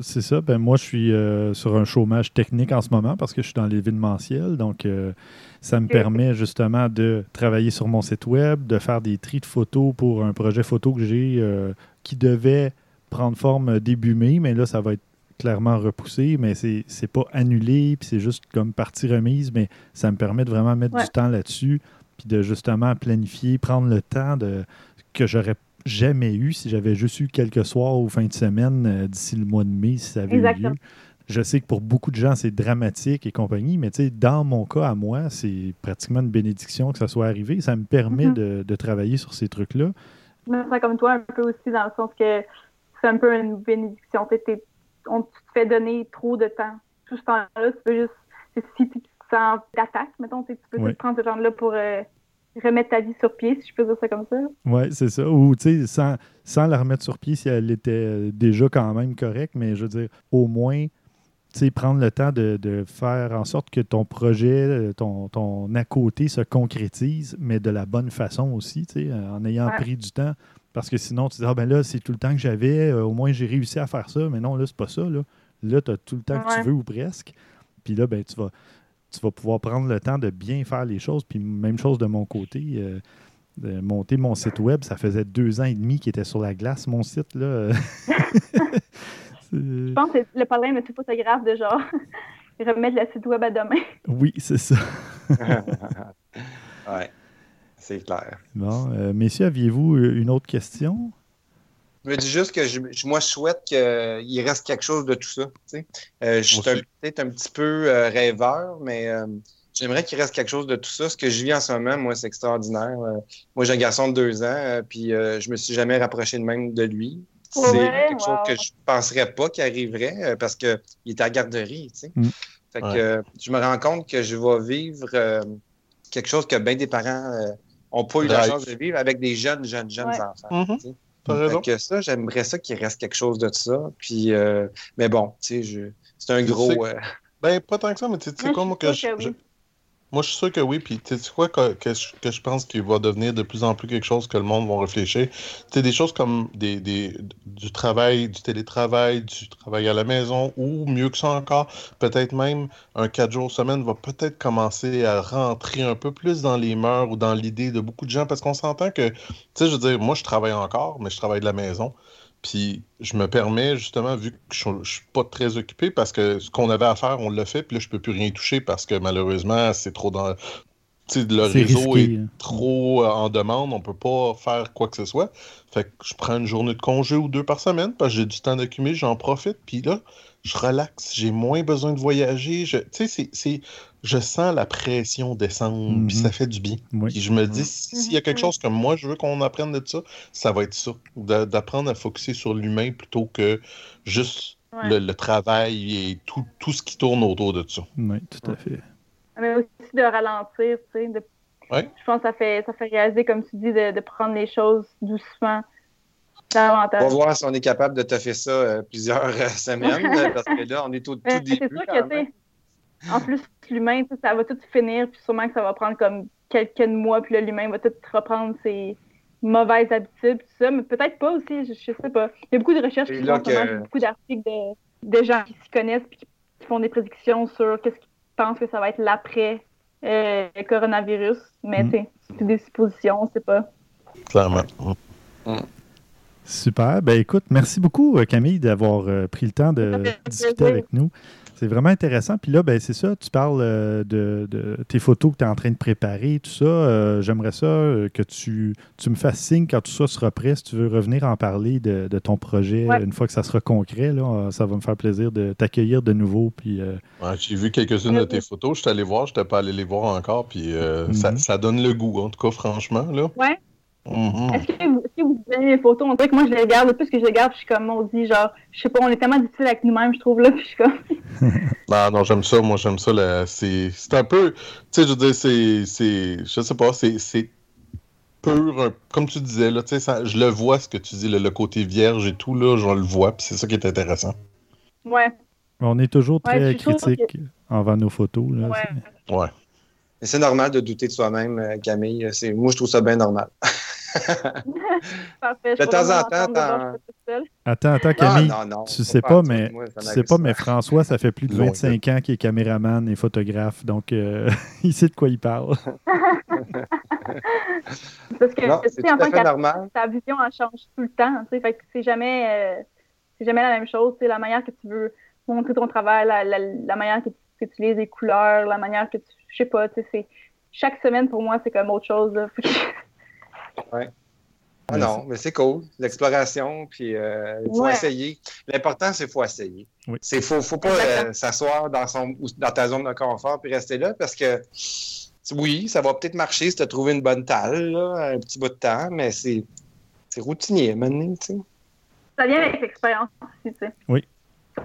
c'est ça. Ben, moi, je suis euh, sur un chômage technique en ce moment parce que je suis dans l'événementiel. Donc, euh, ça me permet justement de travailler sur mon site web, de faire des tris de photos pour un projet photo que j'ai qui devait prendre forme début mai, mais là, ça va être clairement repoussé, mais c'est, pas annulé, puis c'est juste comme partie remise, mais ça me permet de vraiment mettre du temps là-dessus, puis de justement planifier, prendre le temps de que j'aurais jamais eu si j'avais juste eu quelques soirs ou fin de semaine euh, d'ici le mois de mai, si ça avait eu lieu. Je sais que pour beaucoup de gens, c'est dramatique et compagnie, mais dans mon cas, à moi, c'est pratiquement une bénédiction que ça soit arrivé. Ça me permet mm-hmm. de, travailler sur ces trucs-là. Je me sens comme toi un peu aussi, dans le sens que c'est un peu une bénédiction on te fait donner trop de temps. Tout ce temps-là, tu peux juste. Si tu te sens d'attaque, mettons, tu peux prendre ce temps-là pour euh, remettre ta vie sur pied, si je peux dire ça comme ça. Oui, c'est ça. Ou, tu sais, sans, sans, la remettre sur pied si elle était euh, déjà quand même correcte, mais je veux dire, au moins, tu sais, prendre le temps de, de, faire en sorte que ton projet, euh, ton, ton à côté se concrétise, mais de la bonne façon aussi, tu sais, en ayant pris du temps parce que sinon, tu dis, ah ben là, c'est tout le temps que j'avais, euh, au moins j'ai réussi à faire ça, mais non, là, c'est pas ça. Là, là tu as tout le temps que tu veux ou presque. Puis là, ben, tu vas, tu vas pouvoir prendre le temps de bien faire les choses. Puis même chose de mon côté. Euh, de monter mon site web, ça faisait deux ans et demi qu'il était sur la glace, mon site. Là. <laughs> Je pense que c'est le problème de tout photographe de genre <laughs> remettre le site web à demain. Oui, c'est ça. <laughs> ouais. C'est clair. Bon, euh, messieurs, aviez-vous une autre question? Je me dis juste que je, moi, je souhaite qu'il reste quelque chose de tout ça. Euh, je suis peut-être un petit peu euh, rêveur, mais j'aimerais qu'il reste quelque chose de tout ça. Ce que je vis en ce moment, moi, c'est extraordinaire. moi, j'ai un garçon de deux ans, puis je me suis jamais rapproché de même de lui. C'est quelque chose que je ne penserais pas qu'il arriverait parce qu'il est à la garderie. Mm. Fait que, je me rends compte que je vais vivre quelque chose que bien des parents n'ont pas eu la chance de vivre avec des jeunes, jeunes, jeunes enfants. Mm que ça, j'aimerais ça qu'il reste quelque chose de ça. Puis, euh, mais bon, tu sais, c'est un gros. Euh, ben, pas tant que ça, mais tu sais, comme que, je, moi, je suis sûr que oui. Puis, tu sais quoi que, je, pense qu'il va devenir de plus en plus quelque chose que le monde va réfléchir? Tu des choses comme des, des, du travail, du télétravail, du travail à la maison, ou mieux que ça encore, peut-être même un 4 jours semaine va peut-être commencer à rentrer un peu plus dans les mœurs ou dans l'idée de beaucoup de gens. Parce qu'on s'entend que, tu sais, je veux dire, moi, je travaille encore, mais je travaille de la maison. Puis je me permets, justement, vu que je ne suis pas très occupé, parce que ce qu'on avait à faire, on l'a fait, puis là, je ne peux plus rien toucher parce que malheureusement, c'est trop dans. Le réseau est hein. trop euh, en demande, on ne peut pas faire quoi que ce soit. Fait que je prends une journée de congé ou deux par semaine parce que j'ai du temps d'accumuler, j'en profite, puis là, je relaxe, j'ai moins besoin de voyager. Tu sais, c'est, je sens la pression descendre, puis ça mhm. fait du bien. je me dis, s'il y a quelque chose que moi, je veux qu'on apprenne de ça, ça va être ça. D'apprendre à focuser sur l'humain plutôt que juste le, travail et tout, tout, ce qui tourne autour de ça. Oui, tout à fait. Mais aussi de ralentir, tu sais. De... Je pense que ça fait, ça fait réaliser, comme tu dis, de, de prendre les choses doucement. On va voir si on est capable de te faire ça euh, plusieurs euh, semaines, <laughs> parce que là, on est au tout début. C'est sûr que, en plus, l'humain, ça va tout finir, puis sûrement que ça va prendre comme quelques mois, puis l'humain va tout reprendre ses mauvaises habitudes, tout ça, mais peut-être pas aussi, je, sais pas. Il y a beaucoup de recherches qui font que... beaucoup d'articles de, gens qui s'y connaissent, puis qui font des prédictions sur qu'est-ce qu'ils pensent que ça va être l'après euh, coronavirus, mais mm. c'est des suppositions, on sait pas. Clairement. Mm. Super. Ben écoute, merci beaucoup, euh, Camille, d'avoir euh, pris le temps de discuter avec nous. C'est vraiment intéressant. Puis là, ben, c'est ça, tu parles euh, de, tes photos que tu es en train de préparer, tout ça. Euh, j'aimerais ça euh, que tu, tu, me fasses signe quand tout ça sera prêt, si tu veux revenir en parler de, ton projet une fois que ça sera concret. Là, ça va me faire plaisir de t'accueillir de nouveau. Puis, J'ai vu quelques-unes de tes photos. Je suis allé voir, je n'étais pas allé les voir encore. Puis ça, mhm. ça, donne le goût, en tout cas, franchement. Là. Ouais. Mm-hmm. Est-ce que vous, si vous avez mes photos, on dirait que moi je les regarde, le plus que je les regarde, je suis comme on dit, genre, je sais pas, on est tellement difficile avec nous-mêmes, je trouve là, puis je suis comme. <laughs> <laughs> non, non, j'aime ça, moi j'aime ça. C'est un peu, tu sais, je veux dire, c'est, je sais pas, c'est pur, comme tu disais, là, tu sais, je le vois ce que tu dis, le côté vierge et tout, là, je le vois, puis c'est ça qui est intéressant. Ouais. On est toujours très critique envers nos photos. Là, ouais. ouais. C'est normal de douter de soi-même, euh, Camille. Moi, je trouve ça bien normal. <laughs> <laughs> Parfait, de temps en temps, Attends, attends, Camille. Non, non, non, tu sais pas, mais tu sais pas, mais François, ça fait plus de 25 ans qu'il est caméraman et photographe, donc euh, <laughs> il sait de quoi il parle. <laughs> Parce que c'est en tant que ta vision elle change tout le temps. Fait que c'est jamais, euh, c'est jamais la même chose. C'est la manière que tu veux montrer ton travail, la, la, la manière que tu, que tu utilises les couleurs, la manière que tu, je sais pas, tu sais, chaque semaine pour moi c'est comme autre chose. Ouais. Ah non, mais c'est cool. L'exploration, puis euh, il faut essayer. L'important, c'est qu'il faut essayer. Il ne faut, faut, pas euh, s'asseoir dans, son, dans ta zone de confort puis rester là parce que oui, ça va peut-être marcher si tu as trouvé une bonne talle, là, un petit bout de temps, mais c'est routinier maintenant, tu sais. Ça vient avec l'expérience aussi, tu sais. Oui.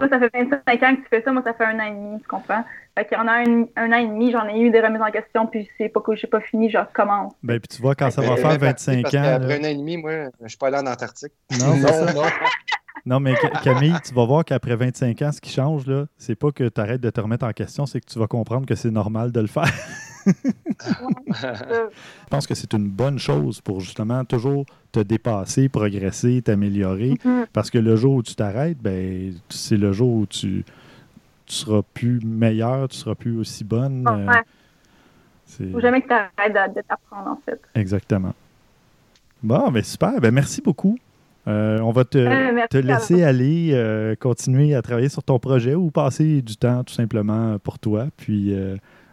Ça, ça fait 25 ans que tu fais ça, moi, ça fait un an et demi, tu comprends? Fait qu'il y en a un, un, an et demi, j'en ai eu des remises en question, puis c'est pas que j'ai pas fini, je recommence. Ben, puis tu vois, quand ça va faire 25 ans. Après un an et demi, moi, je suis pas allé en Antarctique. Non, non, non. Non, mais Camille, tu vas voir qu'après 25 ans, ce qui change, là, c'est pas que tu arrêtes de te remettre en question, c'est que tu vas comprendre que c'est normal de le faire. Je pense que c'est une bonne chose pour justement toujours te dépasser, progresser, t'améliorer. Mm-hmm. Parce que le jour où tu t'arrêtes, ben, c'est le jour où tu tu seras plus meilleur, tu seras plus aussi bonne. Il ne Faut jamais que tu arrêtes de, t'apprendre, en fait. Exactement. Bon, ben super. Ben merci beaucoup. Euh, on va te, euh, te laisser aller euh, continuer à travailler sur ton projet ou passer du temps tout simplement pour toi. Puis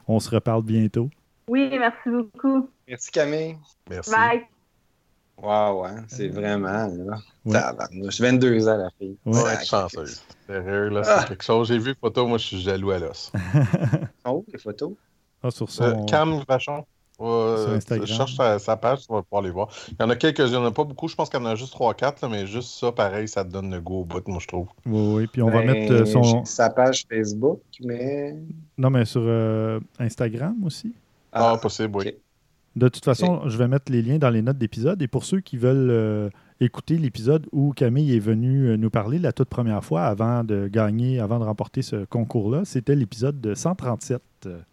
on se reparle bientôt. Oui, merci beaucoup. Merci Camille. Merci. Bye. Wow, hein, c'est vraiment, là. Ouais. suis 22 ans, la fille. Ouais, ouais chanceuse. Sérieux, là, c'est ah. quelque chose. J'ai vu les photos, moi, je suis jaloux à l'os. <laughs> oh, les photos? Ah, sur son... Euh, Cam Vachon. Euh, je cherche sa, page, tu vas pouvoir les voir. Il y en a quelques-uns, il n'y en a pas beaucoup, je pense qu'il y en a juste 3-4, mais juste ça, pareil, ça te donne le goût au bout, moi, je trouve. Oui, oui, puis on va ben, mettre euh, son. Sa page Facebook, mais. Non, mais sur euh, Instagram aussi. Ah, possible, oui. De toute façon, je vais mettre les liens dans les notes d'épisode. Et pour ceux qui veulent euh, écouter l'épisode où Camille est venue euh, nous parler la toute première fois avant de gagner, avant de remporter ce concours-là, c'était l'épisode de 137.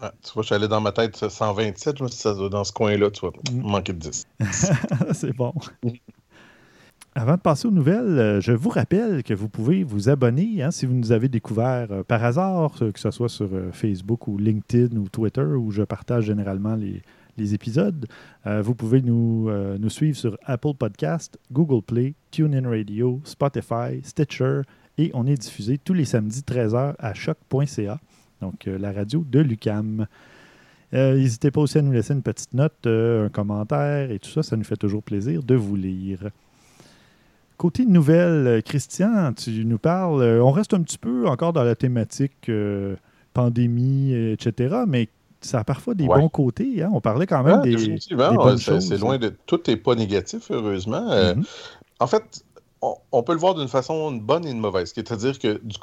Ah, tu vois, je suis allé dans ma tête 127, je me suis dit, dans ce coin-là, tu vois, mm. manquer de 10. <laughs> C'est bon. Avant de passer aux nouvelles, euh, je vous rappelle que vous pouvez vous abonner hein, si vous nous avez découvert par hasard, que ce soit sur Facebook ou LinkedIn ou Twitter, où je partage généralement les, les épisodes. Euh, vous pouvez nous, euh, nous suivre sur Apple Podcast, Google Play, TuneIn Radio, Spotify, Stitcher et on est diffusé tous les samedis 13h à choc.ca, donc euh, la radio de Lucam. N'hésitez pas aussi à nous laisser une petite note, un commentaire et tout ça, ça nous fait toujours plaisir de vous lire. Côté nouvelles, Christian, tu nous parles, on reste un petit peu encore dans la thématique pandémie, etc., mais ça a parfois des bons côtés. Hein? On parlait quand même des, des bonnes choses. C'est loin de... Tout n'est pas négatif, heureusement. Euh, mm-hmm. en fait, on, peut le voir d'une façon bonne et une mauvaise. C'est-à-dire que du,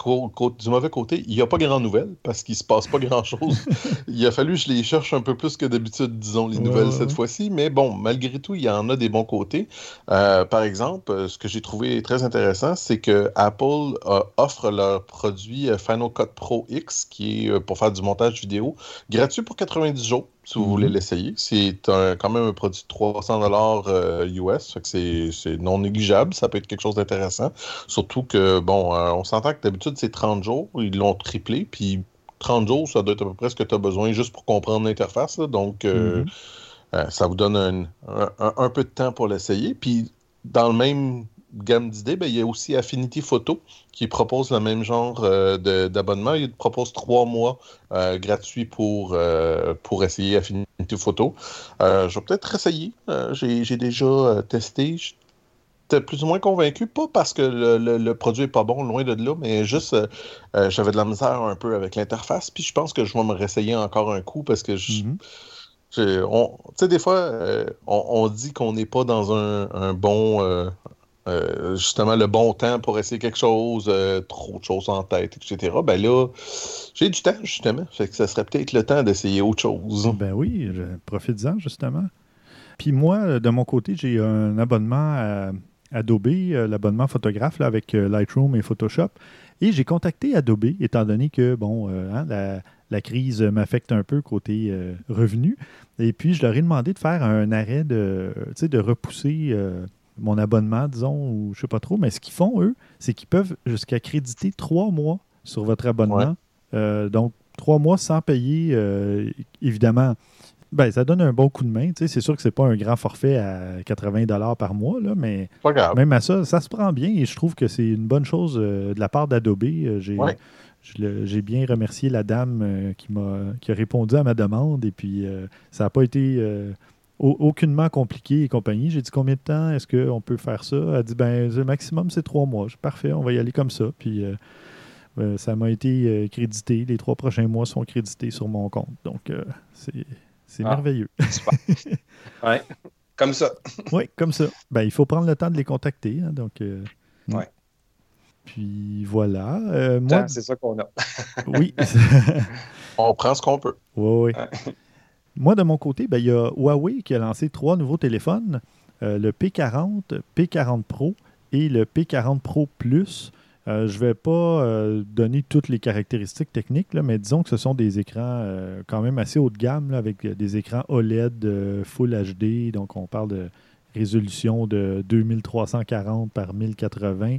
du, mauvais côté, il n'y a pas grand nouvelle parce qu'il ne se passe pas grand-chose. <laughs> il a fallu que je les cherche un peu plus que d'habitude, disons, les nouvelles cette fois-ci. Mais bon, malgré tout, il y en a des bons côtés. Euh, par exemple, euh, ce que j'ai trouvé très intéressant, c'est que Apple euh, offre leur produit Final Cut Pro X, qui est pour faire du montage vidéo, gratuit pour 90 jours si vous voulez mhm. l'essayer. C'est quand même un produit de 300 dollars US, c'est non négligeable, ça peut être quelque chose d'intéressant. Surtout que, bon, euh, on s'entend que d'habitude c'est 30 jours, ils l'ont triplé, puis 30 jours, ça doit être à peu près ce que tu as besoin juste pour comprendre l'interface. Donc, euh, mhm. euh, ça vous donne un, peu de temps pour l'essayer. Puis, dans le même gamme d'idées, ben, il y a aussi Affinity Photo qui propose le même genre euh, d'abonnement. Il propose trois mois euh, gratuits pour, euh, pour essayer Affinity Photo. je vais peut-être essayer. J'ai déjà testé. J'étais plus ou moins convaincu, pas parce que le, produit est pas bon, loin de là, mais juste j'avais de la misère un peu avec l'interface. Puis je pense que je vais me réessayer encore un coup parce que je. Mm-hmm. Tu sais, des fois, on, dit qu'on n'est pas dans un, bon, euh, justement le bon temps pour essayer quelque chose, euh, trop de choses en tête, etc. Ben là, j'ai du temps, justement. Fait ça serait peut-être le temps d'essayer autre chose. Ben oui, profite-en, justement. Puis moi, de mon côté, j'ai un abonnement à Adobe, euh, l'abonnement photographe avec Lightroom et Photoshop. Et j'ai contacté Adobe, étant donné que, bon, hein, la, crise m'affecte un peu côté revenu. Et puis, je leur ai demandé de faire un arrêt de, de repousser mon abonnement, disons, ou je sais pas trop. Mais ce qu'ils font, eux, c'est qu'ils peuvent jusqu'à créditer trois mois sur votre abonnement. Euh, donc, trois mois sans payer, euh, évidemment. Ben, ça donne un bon coup de main. C'est sûr que c'est pas un grand forfait à 80 par mois, là, mais même à ça, ça se prend bien et je trouve que c'est une bonne chose euh, de la part d'Adobe. J'ai bien remercié la dame qui m'a qui a répondu à ma demande et puis ça n'a pas été aucunement compliqué et compagnie. J'ai dit combien de temps est-ce qu'on peut faire ça? Elle a dit ben le maximum c'est trois mois. Parfait, on va y aller comme ça. Puis euh, euh, ça m'a été euh, crédité. Les trois prochains mois sont crédités sur mon compte. Donc c'est ah, merveilleux. <laughs> oui, comme ça. oui, comme ça. Ben, il faut prendre le temps de les contacter. Hein, donc, ouais. Puis voilà. C'est ça qu'on a. oui. <laughs> <laughs> on prend ce qu'on peut. Oui, oui. Moi, de mon côté, ben, il y a Huawei qui a lancé trois nouveaux téléphones, euh, le P40, P40 Pro et le P40 Pro Plus. Euh, je ne vais pas euh, donner toutes les caractéristiques techniques, mais disons que ce sont des écrans quand même assez haut de gamme, avec des écrans OLED Full HD. Donc, on parle de résolution de 2340 par 1080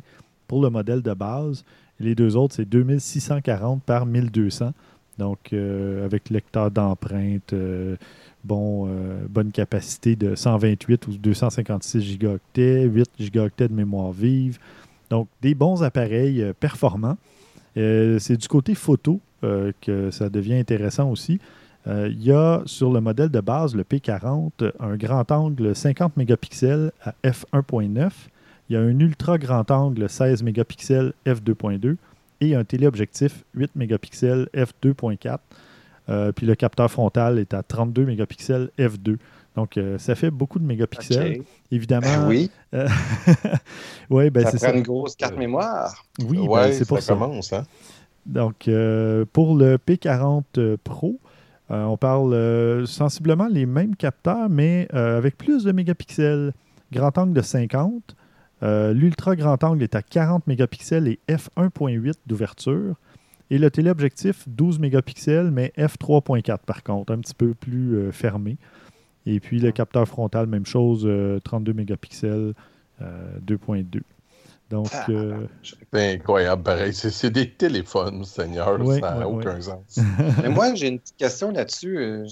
pour le modèle de base. les deux autres, c'est 2640 par 1200. Donc, euh, avec lecteur d'empreintes, euh, bon, euh, bonne capacité de 128 ou 256 gigaoctets, 8 gigaoctets de mémoire vive. Donc, des bons appareils performants. C'est du côté photo que ça devient intéressant aussi. Il y a sur le modèle de base, le P40, un grand angle 50 mégapixels à f1.9. Il y a un ultra grand angle 16 mégapixels f2.2 et un téléobjectif 8 mégapixels f2.4. Euh, puis le capteur frontal est à 32 mégapixels f2. Donc, euh, ça fait beaucoup de mégapixels. Évidemment. Ben oui. Euh, <laughs> ouais, ben, ça prend une grosse carte mémoire. Oui, ben, c'est pour ça. Commence, hein? Donc, pour le P40 Pro, on parle sensiblement les mêmes capteurs, mais avec plus de mégapixels. Grand angle de 50, euh, l'ultra grand angle est à 40 mégapixels et f1.8 d'ouverture. Et le téléobjectif, 12 mégapixels, mais f3.4 par contre, un petit peu plus euh, fermé. Et puis le capteur frontal, même chose, 32 euh, mégapixels, 2.2. Donc. Ah, c'est incroyable, pareil. C'est des téléphones, Seigneur. ça n'a aucun sens. <laughs> mais moi, j'ai une petite question là-dessus.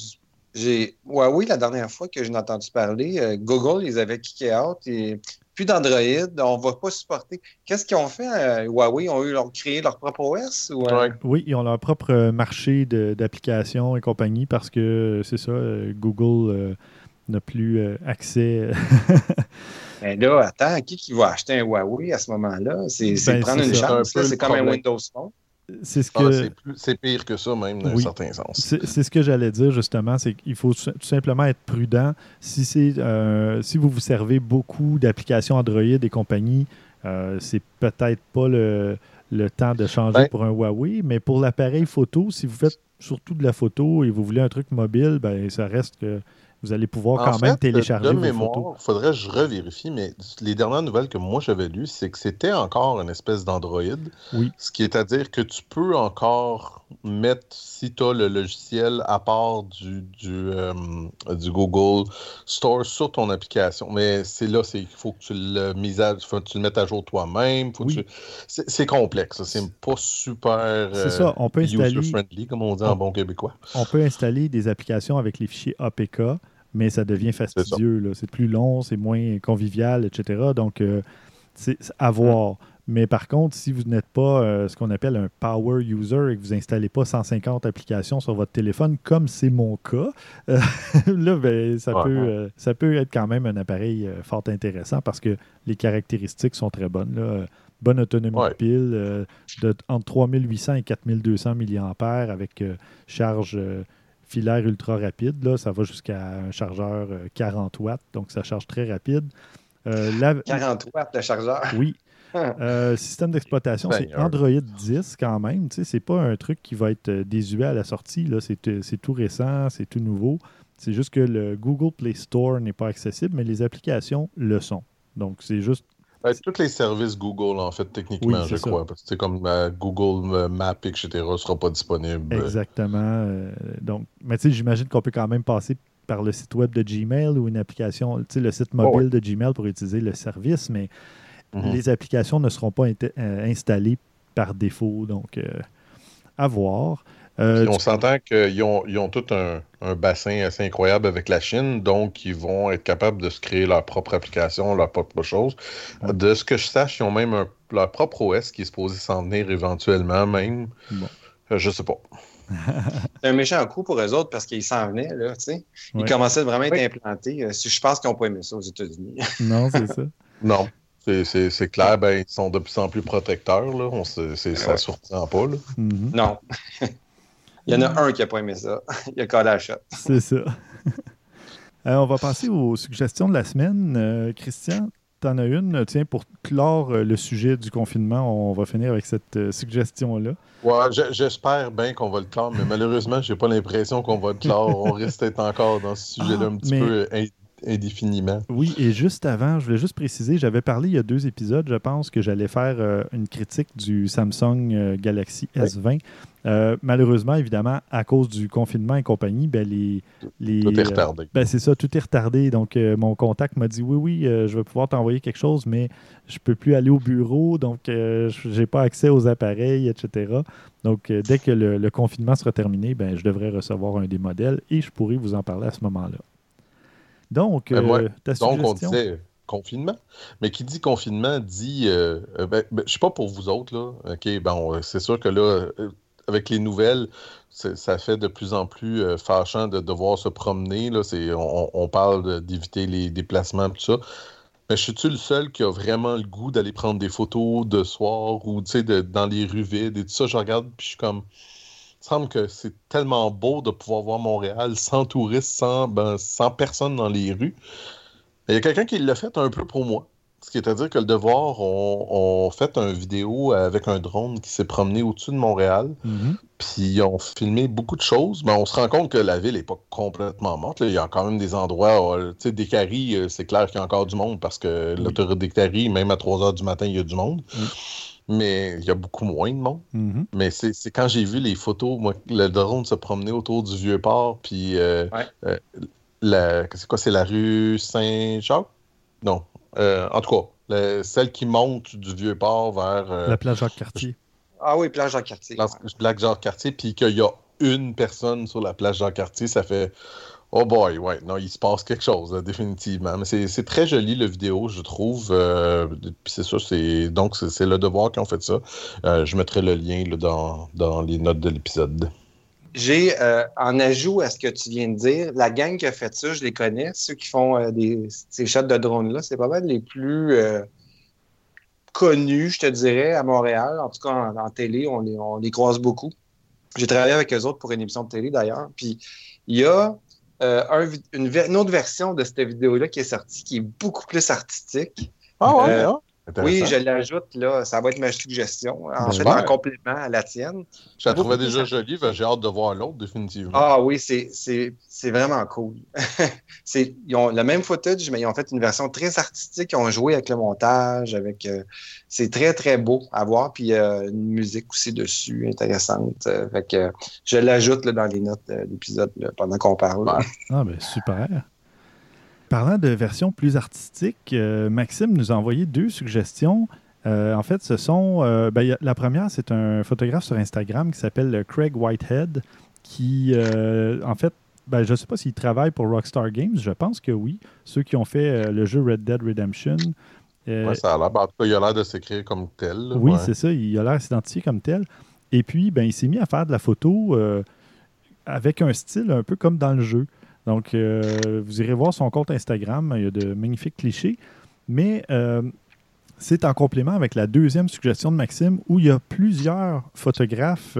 J'ai Huawei, la dernière fois que j'ai entendu parler, Google les avait kické out et plus d'Android, on ne va pas supporter. Qu'est-ce qu'ils ont fait? Euh, Huawei? Ont, eu, créé leur propre OS? Ou, euh? Oui, ils ont leur propre marché d'applications et compagnie parce que c'est ça, euh, Google n'a plus accès. Mais <laughs> ben là, attends, qui, qui va acheter un Huawei à ce moment-là? C'est ben, prendre une chance. C'est comme un Windows Phone. C'est ce que... c'est pire que ça, même, dans un certain sens. C'est ce que j'allais dire, justement. C'est qu'il faut tout simplement être prudent. Si, euh, si vous vous servez beaucoup d'applications Android et compagnie, euh, c'est peut-être pas le, temps de changer ben pour un Huawei. Mais pour l'appareil photo, si vous faites surtout de la photo et vous voulez un truc mobile, ben, ça reste que vous allez pouvoir quand même télécharger de vos mémoire, Il faudrait que je revérifie, mais les dernières nouvelles que moi j'avais lues, c'est que c'était encore une espèce d'Android. Oui. Ce qui est à dire que tu peux encore mettre, si tu as le logiciel à part du, du, euh, du, Google Store sur ton application. Mais c'est là, il faut que tu le, mises à, tu le mettes à jour toi-même. C'est complexe. C'est pas super ça. On peut user-friendly, comme on dit en bon québécois. On peut installer des applications avec les fichiers APK mais ça devient fastidieux. C'est plus long, c'est moins convivial, etc. Donc, euh, C'est à voir. Mais par contre, si vous n'êtes pas euh, ce qu'on appelle un power user et que vous n'installez pas 150 applications sur votre téléphone, comme c'est mon cas, <laughs> euh, là, ben, ça, peut, euh, ça peut être quand même un appareil fort intéressant parce que les caractéristiques sont très bonnes. Là. Bonne autonomie de pile, de, entre 3800 et 4200 mAh avec charge filaire ultra rapide. Là, ça va jusqu'à un chargeur 40 watts, donc ça charge très rapide. 40 <laughs> watts de chargeur. Oui, <laughs> Euh, système d'exploitation, c'est Android 10 quand même. Tu sais, c'est pas un truc qui va être euh, désuet à la sortie. Là. C'est, euh, c'est tout récent, c'est tout nouveau. C'est juste que le Google Play Store n'est pas accessible, mais les applications le sont. Donc, c'est juste. Ben, tous les services Google, en fait, techniquement, je crois. Parce que c'est comme Google Maps, etc., ne sera pas disponible. Exactement. donc, mais tu sais, j'imagine qu'on peut quand même passer par le site web de Gmail ou une application, tu sais, le site mobile de Gmail pour utiliser le service, mais Mhm. les applications ne seront pas euh, installées par défaut. Donc, euh, à voir. Euh, on s'entend qu'ils ont, ils ont, tout un, bassin assez incroyable avec la Chine, donc ils vont être capables de se créer leur propre application, leur propre chose. De ce que je sache, ils ont même leur propre OS qui est supposé s'en venir éventuellement même. je sais pas. <laughs> C'est un méchant coup pour eux autres parce qu'ils s'en venaient, là, tu sais. Ils commençaient vraiment à être implantés. Je pense qu'ils n'ont pas aimé ça aux États-Unis. <laughs> non, c'est ça. non. C'est clair, ben, ils sont de plus en plus protecteurs. Là. On, ça ne surprend pas. Là. Mm-hmm. Non. <laughs> Il y en a un qui n'a pas aimé ça. <laughs> Il a collé la shot. C'est ça. <laughs> Euh, on va passer aux suggestions de la semaine. Euh, Christian, tu en as une. Tiens, pour clore euh, le sujet du confinement, on va finir avec cette suggestion-là. Ouais, j'espère bien qu'on va le clore, mais malheureusement, j'ai pas l'impression qu'on va le clore. on <laughs> risque d'être encore dans ce sujet-là un petit peu indéfiniment. Oui, et juste avant, je voulais juste préciser, j'avais parlé il y a deux épisodes, je pense, que j'allais faire euh, une critique du Samsung euh, Galaxy S20. Euh, malheureusement, évidemment, à cause du confinement et compagnie, ben, les, les, tout est retardé. Ben, c'est ça, tout est retardé. Donc, mon contact m'a dit oui, oui, je vais pouvoir t'envoyer quelque chose, mais je ne peux plus aller au bureau, donc je n'ai pas accès aux appareils, etc. Donc, dès que le, le, confinement sera terminé, ben, je devrais recevoir un des modèles et je pourrai vous en parler à ce moment-là. Donc, ben, euh, donc on disait confinement. Mais qui dit confinement dit. Euh, euh, ben, ben, je sais pas pour vous autres, là. OK, bon, c'est sûr que là, avec les nouvelles, ça fait de plus en plus fâchant de devoir se promener. Là. On, on parle d'éviter les déplacements, tout ça. Mais je suis-tu le seul qui a vraiment le goût d'aller prendre des photos de soir ou de, dans les rues vides et tout ça? Je regarde, puis je suis comme semble que c'est tellement beau de pouvoir voir Montréal sans touristes, sans, ben, sans personne dans les rues. Il y a quelqu'un qui l'a fait un peu pour moi. Ce qui est à dire que le Devoir ont, fait une vidéo avec un drone qui s'est promené au-dessus de Montréal. Mm-hmm. Puis ils ont filmé beaucoup de choses. Mais on se rend compte que la ville n'est pas complètement morte. Il y a quand même des endroits. Euh, tu sais, Descaries, euh, c'est clair qu'il y a encore du monde parce que l'autoroute Descaries, même à 3 h du matin, il y a du monde. Mm mais il y a beaucoup moins de monde. Mm-hmm. Mais c'est quand j'ai vu les photos, moi, le drone se promener autour du Vieux-Port, puis euh, euh, c'est quoi, c'est la rue Saint-Jacques? Non. Euh, en tout cas, celle qui monte du Vieux-Port vers... la plage Jacques-Cartier. Ah oui, plage Jacques-Cartier. La plage Jacques-Cartier, puis qu'il y a une personne sur la plage Jacques-Cartier, ça fait Oh boy, ouais, non, il se passe quelque chose, définitivement. Mais c'est très joli, le vidéo, je trouve. Euh, c'est ça, c'est donc c'est le devoir qui ont fait ça. Euh, je mettrai le lien dans, les notes de l'épisode. J'ai, euh, en ajout à ce que tu viens de dire, la gang qui a fait ça, je les connais. Ceux qui font des, ces shots de drones-là, c'est pas mal les plus connus, je te dirais, à Montréal. En tout cas, en, télé, on les, on les croise beaucoup. J'ai travaillé avec eux autres pour une émission de télé, d'ailleurs. Puis il y a euh, une, autre version de cette vidéo-là qui est sortie, qui est beaucoup plus artistique. Ah ouais, euh, oui, je l'ajoute là. Ça va être ma suggestion. En ben, fait, en complément à la tienne. Je la trouvais déjà jolie. J'ai hâte de voir l'autre, définitivement. Ah oui, c'est vraiment cool. <laughs> ils ont le même footage, mais ils ont fait une version très artistique. Ils ont joué avec le montage. avec. Euh, c'est très, très beau à voir. Puis euh, une musique aussi dessus, intéressante. Euh, fait que je l'ajoute dans les notes de l'épisode pendant qu'on parle. Ah, ben super. Parlant de version plus artistique, euh, Maxime nous a envoyé deux suggestions. Euh, en fait, ce sont. Euh, ben, la première, c'est un photographe sur Instagram qui s'appelle Craig Whitehead, qui, en fait, ben, je ne sais pas s'il travaille pour Rockstar Games, je pense que oui. Ceux qui ont fait le jeu Red Dead Redemption Euh, ça a l'air. Ben, en tout cas, il a l'air de s'écrire comme tel. oui, c'est ça. Il a l'air s'identifier comme tel. Et puis, ben, il s'est mis à faire de la photo avec un style un peu comme dans le jeu. Donc, euh, vous irez voir son compte Instagram. Il y a de magnifiques clichés. Mais c'est en complément avec la deuxième suggestion de Maxime où il y a plusieurs photographes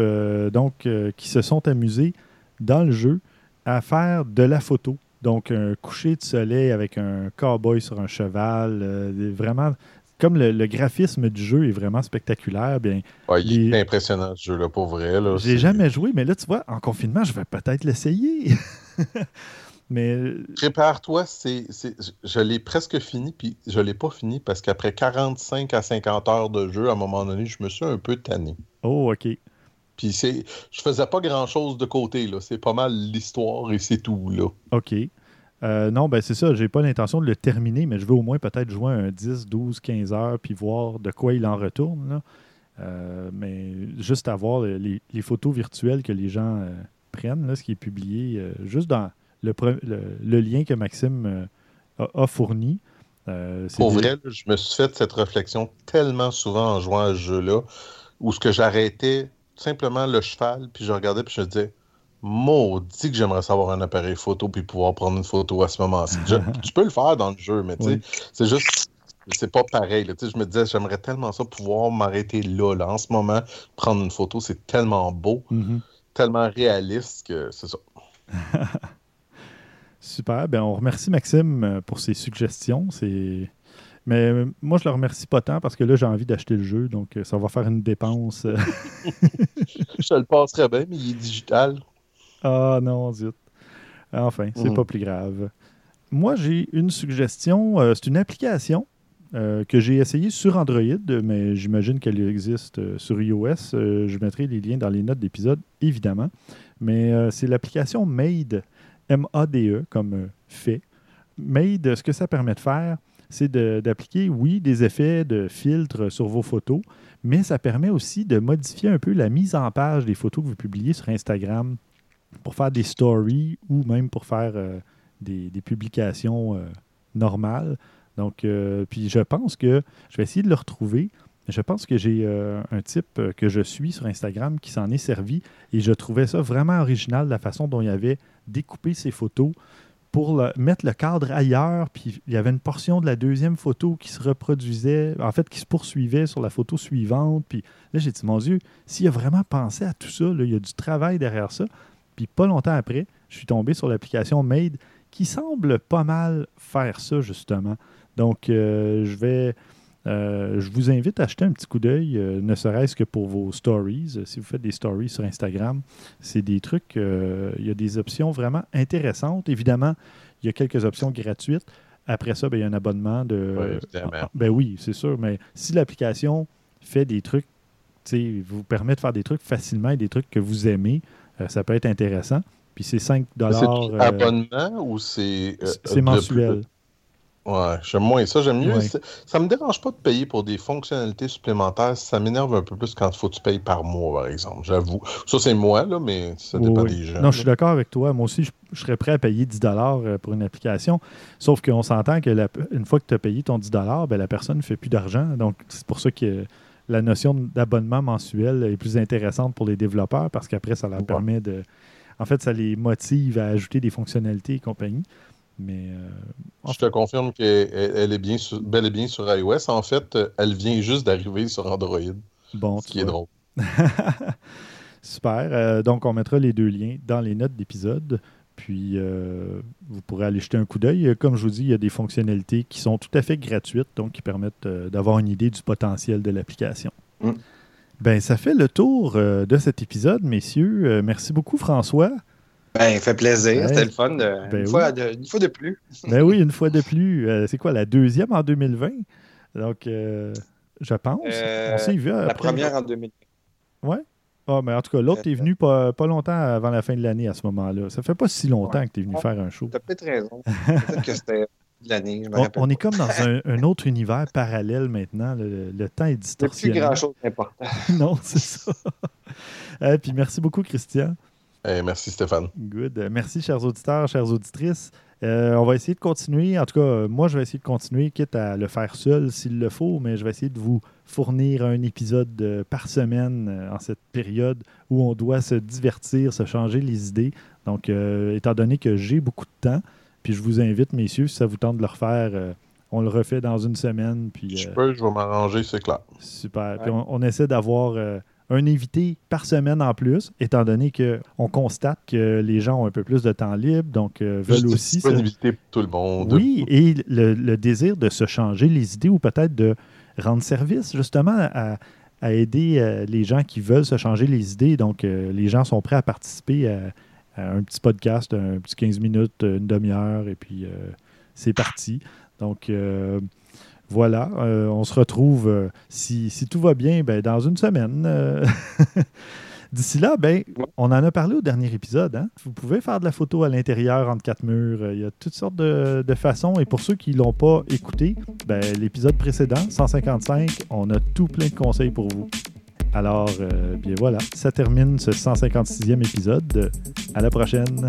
donc, qui se sont amusés dans le jeu à faire de la photo. Donc, un coucher de soleil avec un cowboy sur un cheval, euh, vraiment, comme le, graphisme du jeu est vraiment spectaculaire, bien. il est impressionnant ce jeu-là, pour vrai. J'ai jamais joué, mais là, tu vois, en confinement, je vais peut-être l'essayer. <laughs> <laughs> mais. Prépare-toi, c'est, je l'ai presque fini, puis je l'ai pas fini parce qu'après 45 à 50 heures de jeu, à un moment donné, je me suis un peu tanné. Oh, OK. Puis c'est, je faisais pas grand-chose de côté, là. C'est pas mal l'histoire et c'est tout, là. OK. Euh, non, ben c'est ça. J'ai pas l'intention de le terminer, mais je veux au moins peut-être jouer un 10, 12, 15 heures puis voir de quoi il en retourne. Là. Euh, mais juste avoir les, photos virtuelles que les gens euh, là, ce qui est publié juste dans le, le, lien que Maxime a, fourni. Pour vrai, je me suis fait cette réflexion tellement souvent en jouant à ce jeu-là, où ce que j'arrêtais simplement le cheval, puis je regardais, puis je me disais, maudit que j'aimerais savoir un appareil photo, puis pouvoir prendre une photo à ce moment-ci. <laughs> tu peux le faire dans le jeu, mais c'est juste, c'est pas pareil. je me disais, j'aimerais tellement ça pouvoir m'arrêter là, là, en ce moment, prendre une photo, c'est tellement beau, mm-hmm. Tellement réaliste que c'est ça. <laughs> Super. Ben, on remercie Maxime euh, pour ses suggestions. C'est mais euh, moi, je le remercie pas tant parce que là, j'ai envie d'acheter le jeu, donc euh, ça va faire une dépense. <laughs> <laughs> Je te le passerais bien, mais il est digital. Ah non, zut. Enfin, c'est mhm. pas plus grave. Moi, j'ai une suggestion. c'est une application que j'ai essayée sur Android, mais j'imagine qu'elle existe sur iOS. je mettrai les liens dans les notes d'épisode, évidemment. Mais c'est l'application Made, M-A-D-E, comme fait. Made, ce que ça permet de faire, c'est d'appliquer, oui, des effets de filtre sur vos photos, mais ça permet aussi de modifier un peu la mise en page des photos que vous publiez sur Instagram pour faire des stories ou même pour faire euh, des, publications euh, normales. Donc, euh, puis je pense que je vais essayer de le retrouver. Je pense que j'ai un type que je suis sur Instagram qui s'en est servi et je trouvais ça vraiment original la façon dont il avait découpé ses photos pour mettre le cadre ailleurs, puis il y avait une portion de la deuxième photo qui se reproduisait, en fait, qui se poursuivait sur la photo suivante. Puis là, j'ai dit, mon Dieu, s'il a vraiment pensé à tout ça, il y a du travail derrière ça. Puis pas longtemps après, je suis tombé sur l'application Made qui semble pas mal faire ça, justement. Donc, euh, je vais euh, je vous invite à acheter un petit coup d'œil, euh, ne serait-ce que pour vos stories. si vous faites des stories sur Instagram, c'est des trucs, il y a des options vraiment intéressantes. Évidemment, il y a quelques options gratuites. Après ça, ben, il y a un abonnement de. Oui, ben oui, c'est sûr. Mais si l'application fait des trucs, vous permet de faire des trucs facilement et des trucs que vous aimez, ça peut être intéressant. Puis c'est 5 dollars. C'est abonnement ou c'est. c'est mensuel. Ouais, j'aime moins ça. J'aime mieux. Ça me dérange pas de payer pour des fonctionnalités supplémentaires. Ça m'énerve un peu plus quand il faut que tu payes par mois, par exemple. J'avoue. Ça, c'est moi, là, mais ça dépend des gens. Non, je suis d'accord avec toi. Moi aussi, je, serais prêt à payer 10 euh, pour une application. Sauf qu'on s'entend que une fois que tu as payé ton 10 ben, la personne ne fait plus d'argent. Donc, c'est pour ça que la notion d'abonnement mensuel est plus intéressante pour les développeurs parce qu'après, ça leur permet de. En fait, ça les motive à ajouter des fonctionnalités et compagnie. Mais euh, je te confirme qu'elle est bien bel et bien sur iOS. En fait, elle vient juste d'arriver sur Android. Bon, ce qui est drôle. <laughs> Super. Euh, donc, on mettra les deux liens dans les notes d'épisode. Puis, euh, vous pourrez aller jeter un coup d'œil. Comme je vous dis, il y a des fonctionnalités qui sont tout à fait gratuites, donc qui permettent d'avoir une idée du potentiel de l'application. Mm. Ben, ça fait le tour de cet épisode, messieurs. merci beaucoup, François. Ben, fait plaisir. C'était le fun. Ben une, fois de, une, fois de, plus. ben oui, une fois de plus. Euh, c'est quoi, la deuxième en 2020? Donc, euh, je pense. On s'est vu. La première en 2020. Oui. Ah, mais en tout cas, l'autre est venu pas, pas, longtemps avant la fin de l'année à ce moment-là. Ça fait pas si longtemps que tu es venu faire un show. Tu as peut-être raison. Peut-être que c'était l'année. On, on est comme dans un, autre univers parallèle maintenant. Le, temps est distorsionné. Il n'y a plus grand-chose d'important. <laughs> non, c'est ça. Et puis merci beaucoup, Christian. Eh, merci Stéphane. Good. Merci, chers auditeurs, chères auditrices. Euh, on va essayer de continuer. En tout cas, moi, je vais essayer de continuer, quitte à le faire seul s'il le faut, mais je vais essayer de vous fournir un épisode euh, par semaine euh, en cette période où on doit se divertir, se changer les idées. Donc, étant donné que j'ai beaucoup de temps, puis je vous invite, messieurs, si ça vous tente de le refaire, on le refait dans une semaine. Puis, je peux, je vais m'arranger, c'est clair. Super. Puis on, essaie d'avoir un invité par semaine en plus, étant donné qu'on constate que les gens ont un peu plus de temps libre, donc euh, veulent aussi... C'est invité pour tout le monde. Oui, et le, désir de se changer les idées ou peut-être de rendre service justement à, aider euh, les gens qui veulent se changer les idées. Donc, euh, les gens sont prêts à participer à, un petit podcast, un petit 15 minutes, une demi-heure, et puis c'est parti. Donc, voilà, euh, on se retrouve, euh, si, tout va bien, ben, dans une semaine. Euh. <laughs> D'ici là, ben, on en a parlé au dernier épisode. Hein. Vous pouvez faire de la photo à l'intérieur entre quatre murs. Il y a toutes sortes de, façons. Et pour ceux qui ne l'ont pas écouté, ben, l'épisode précédent, 155, on a tout plein de conseils pour vous. Alors, bien voilà, ça termine ce 156e épisode. À la prochaine.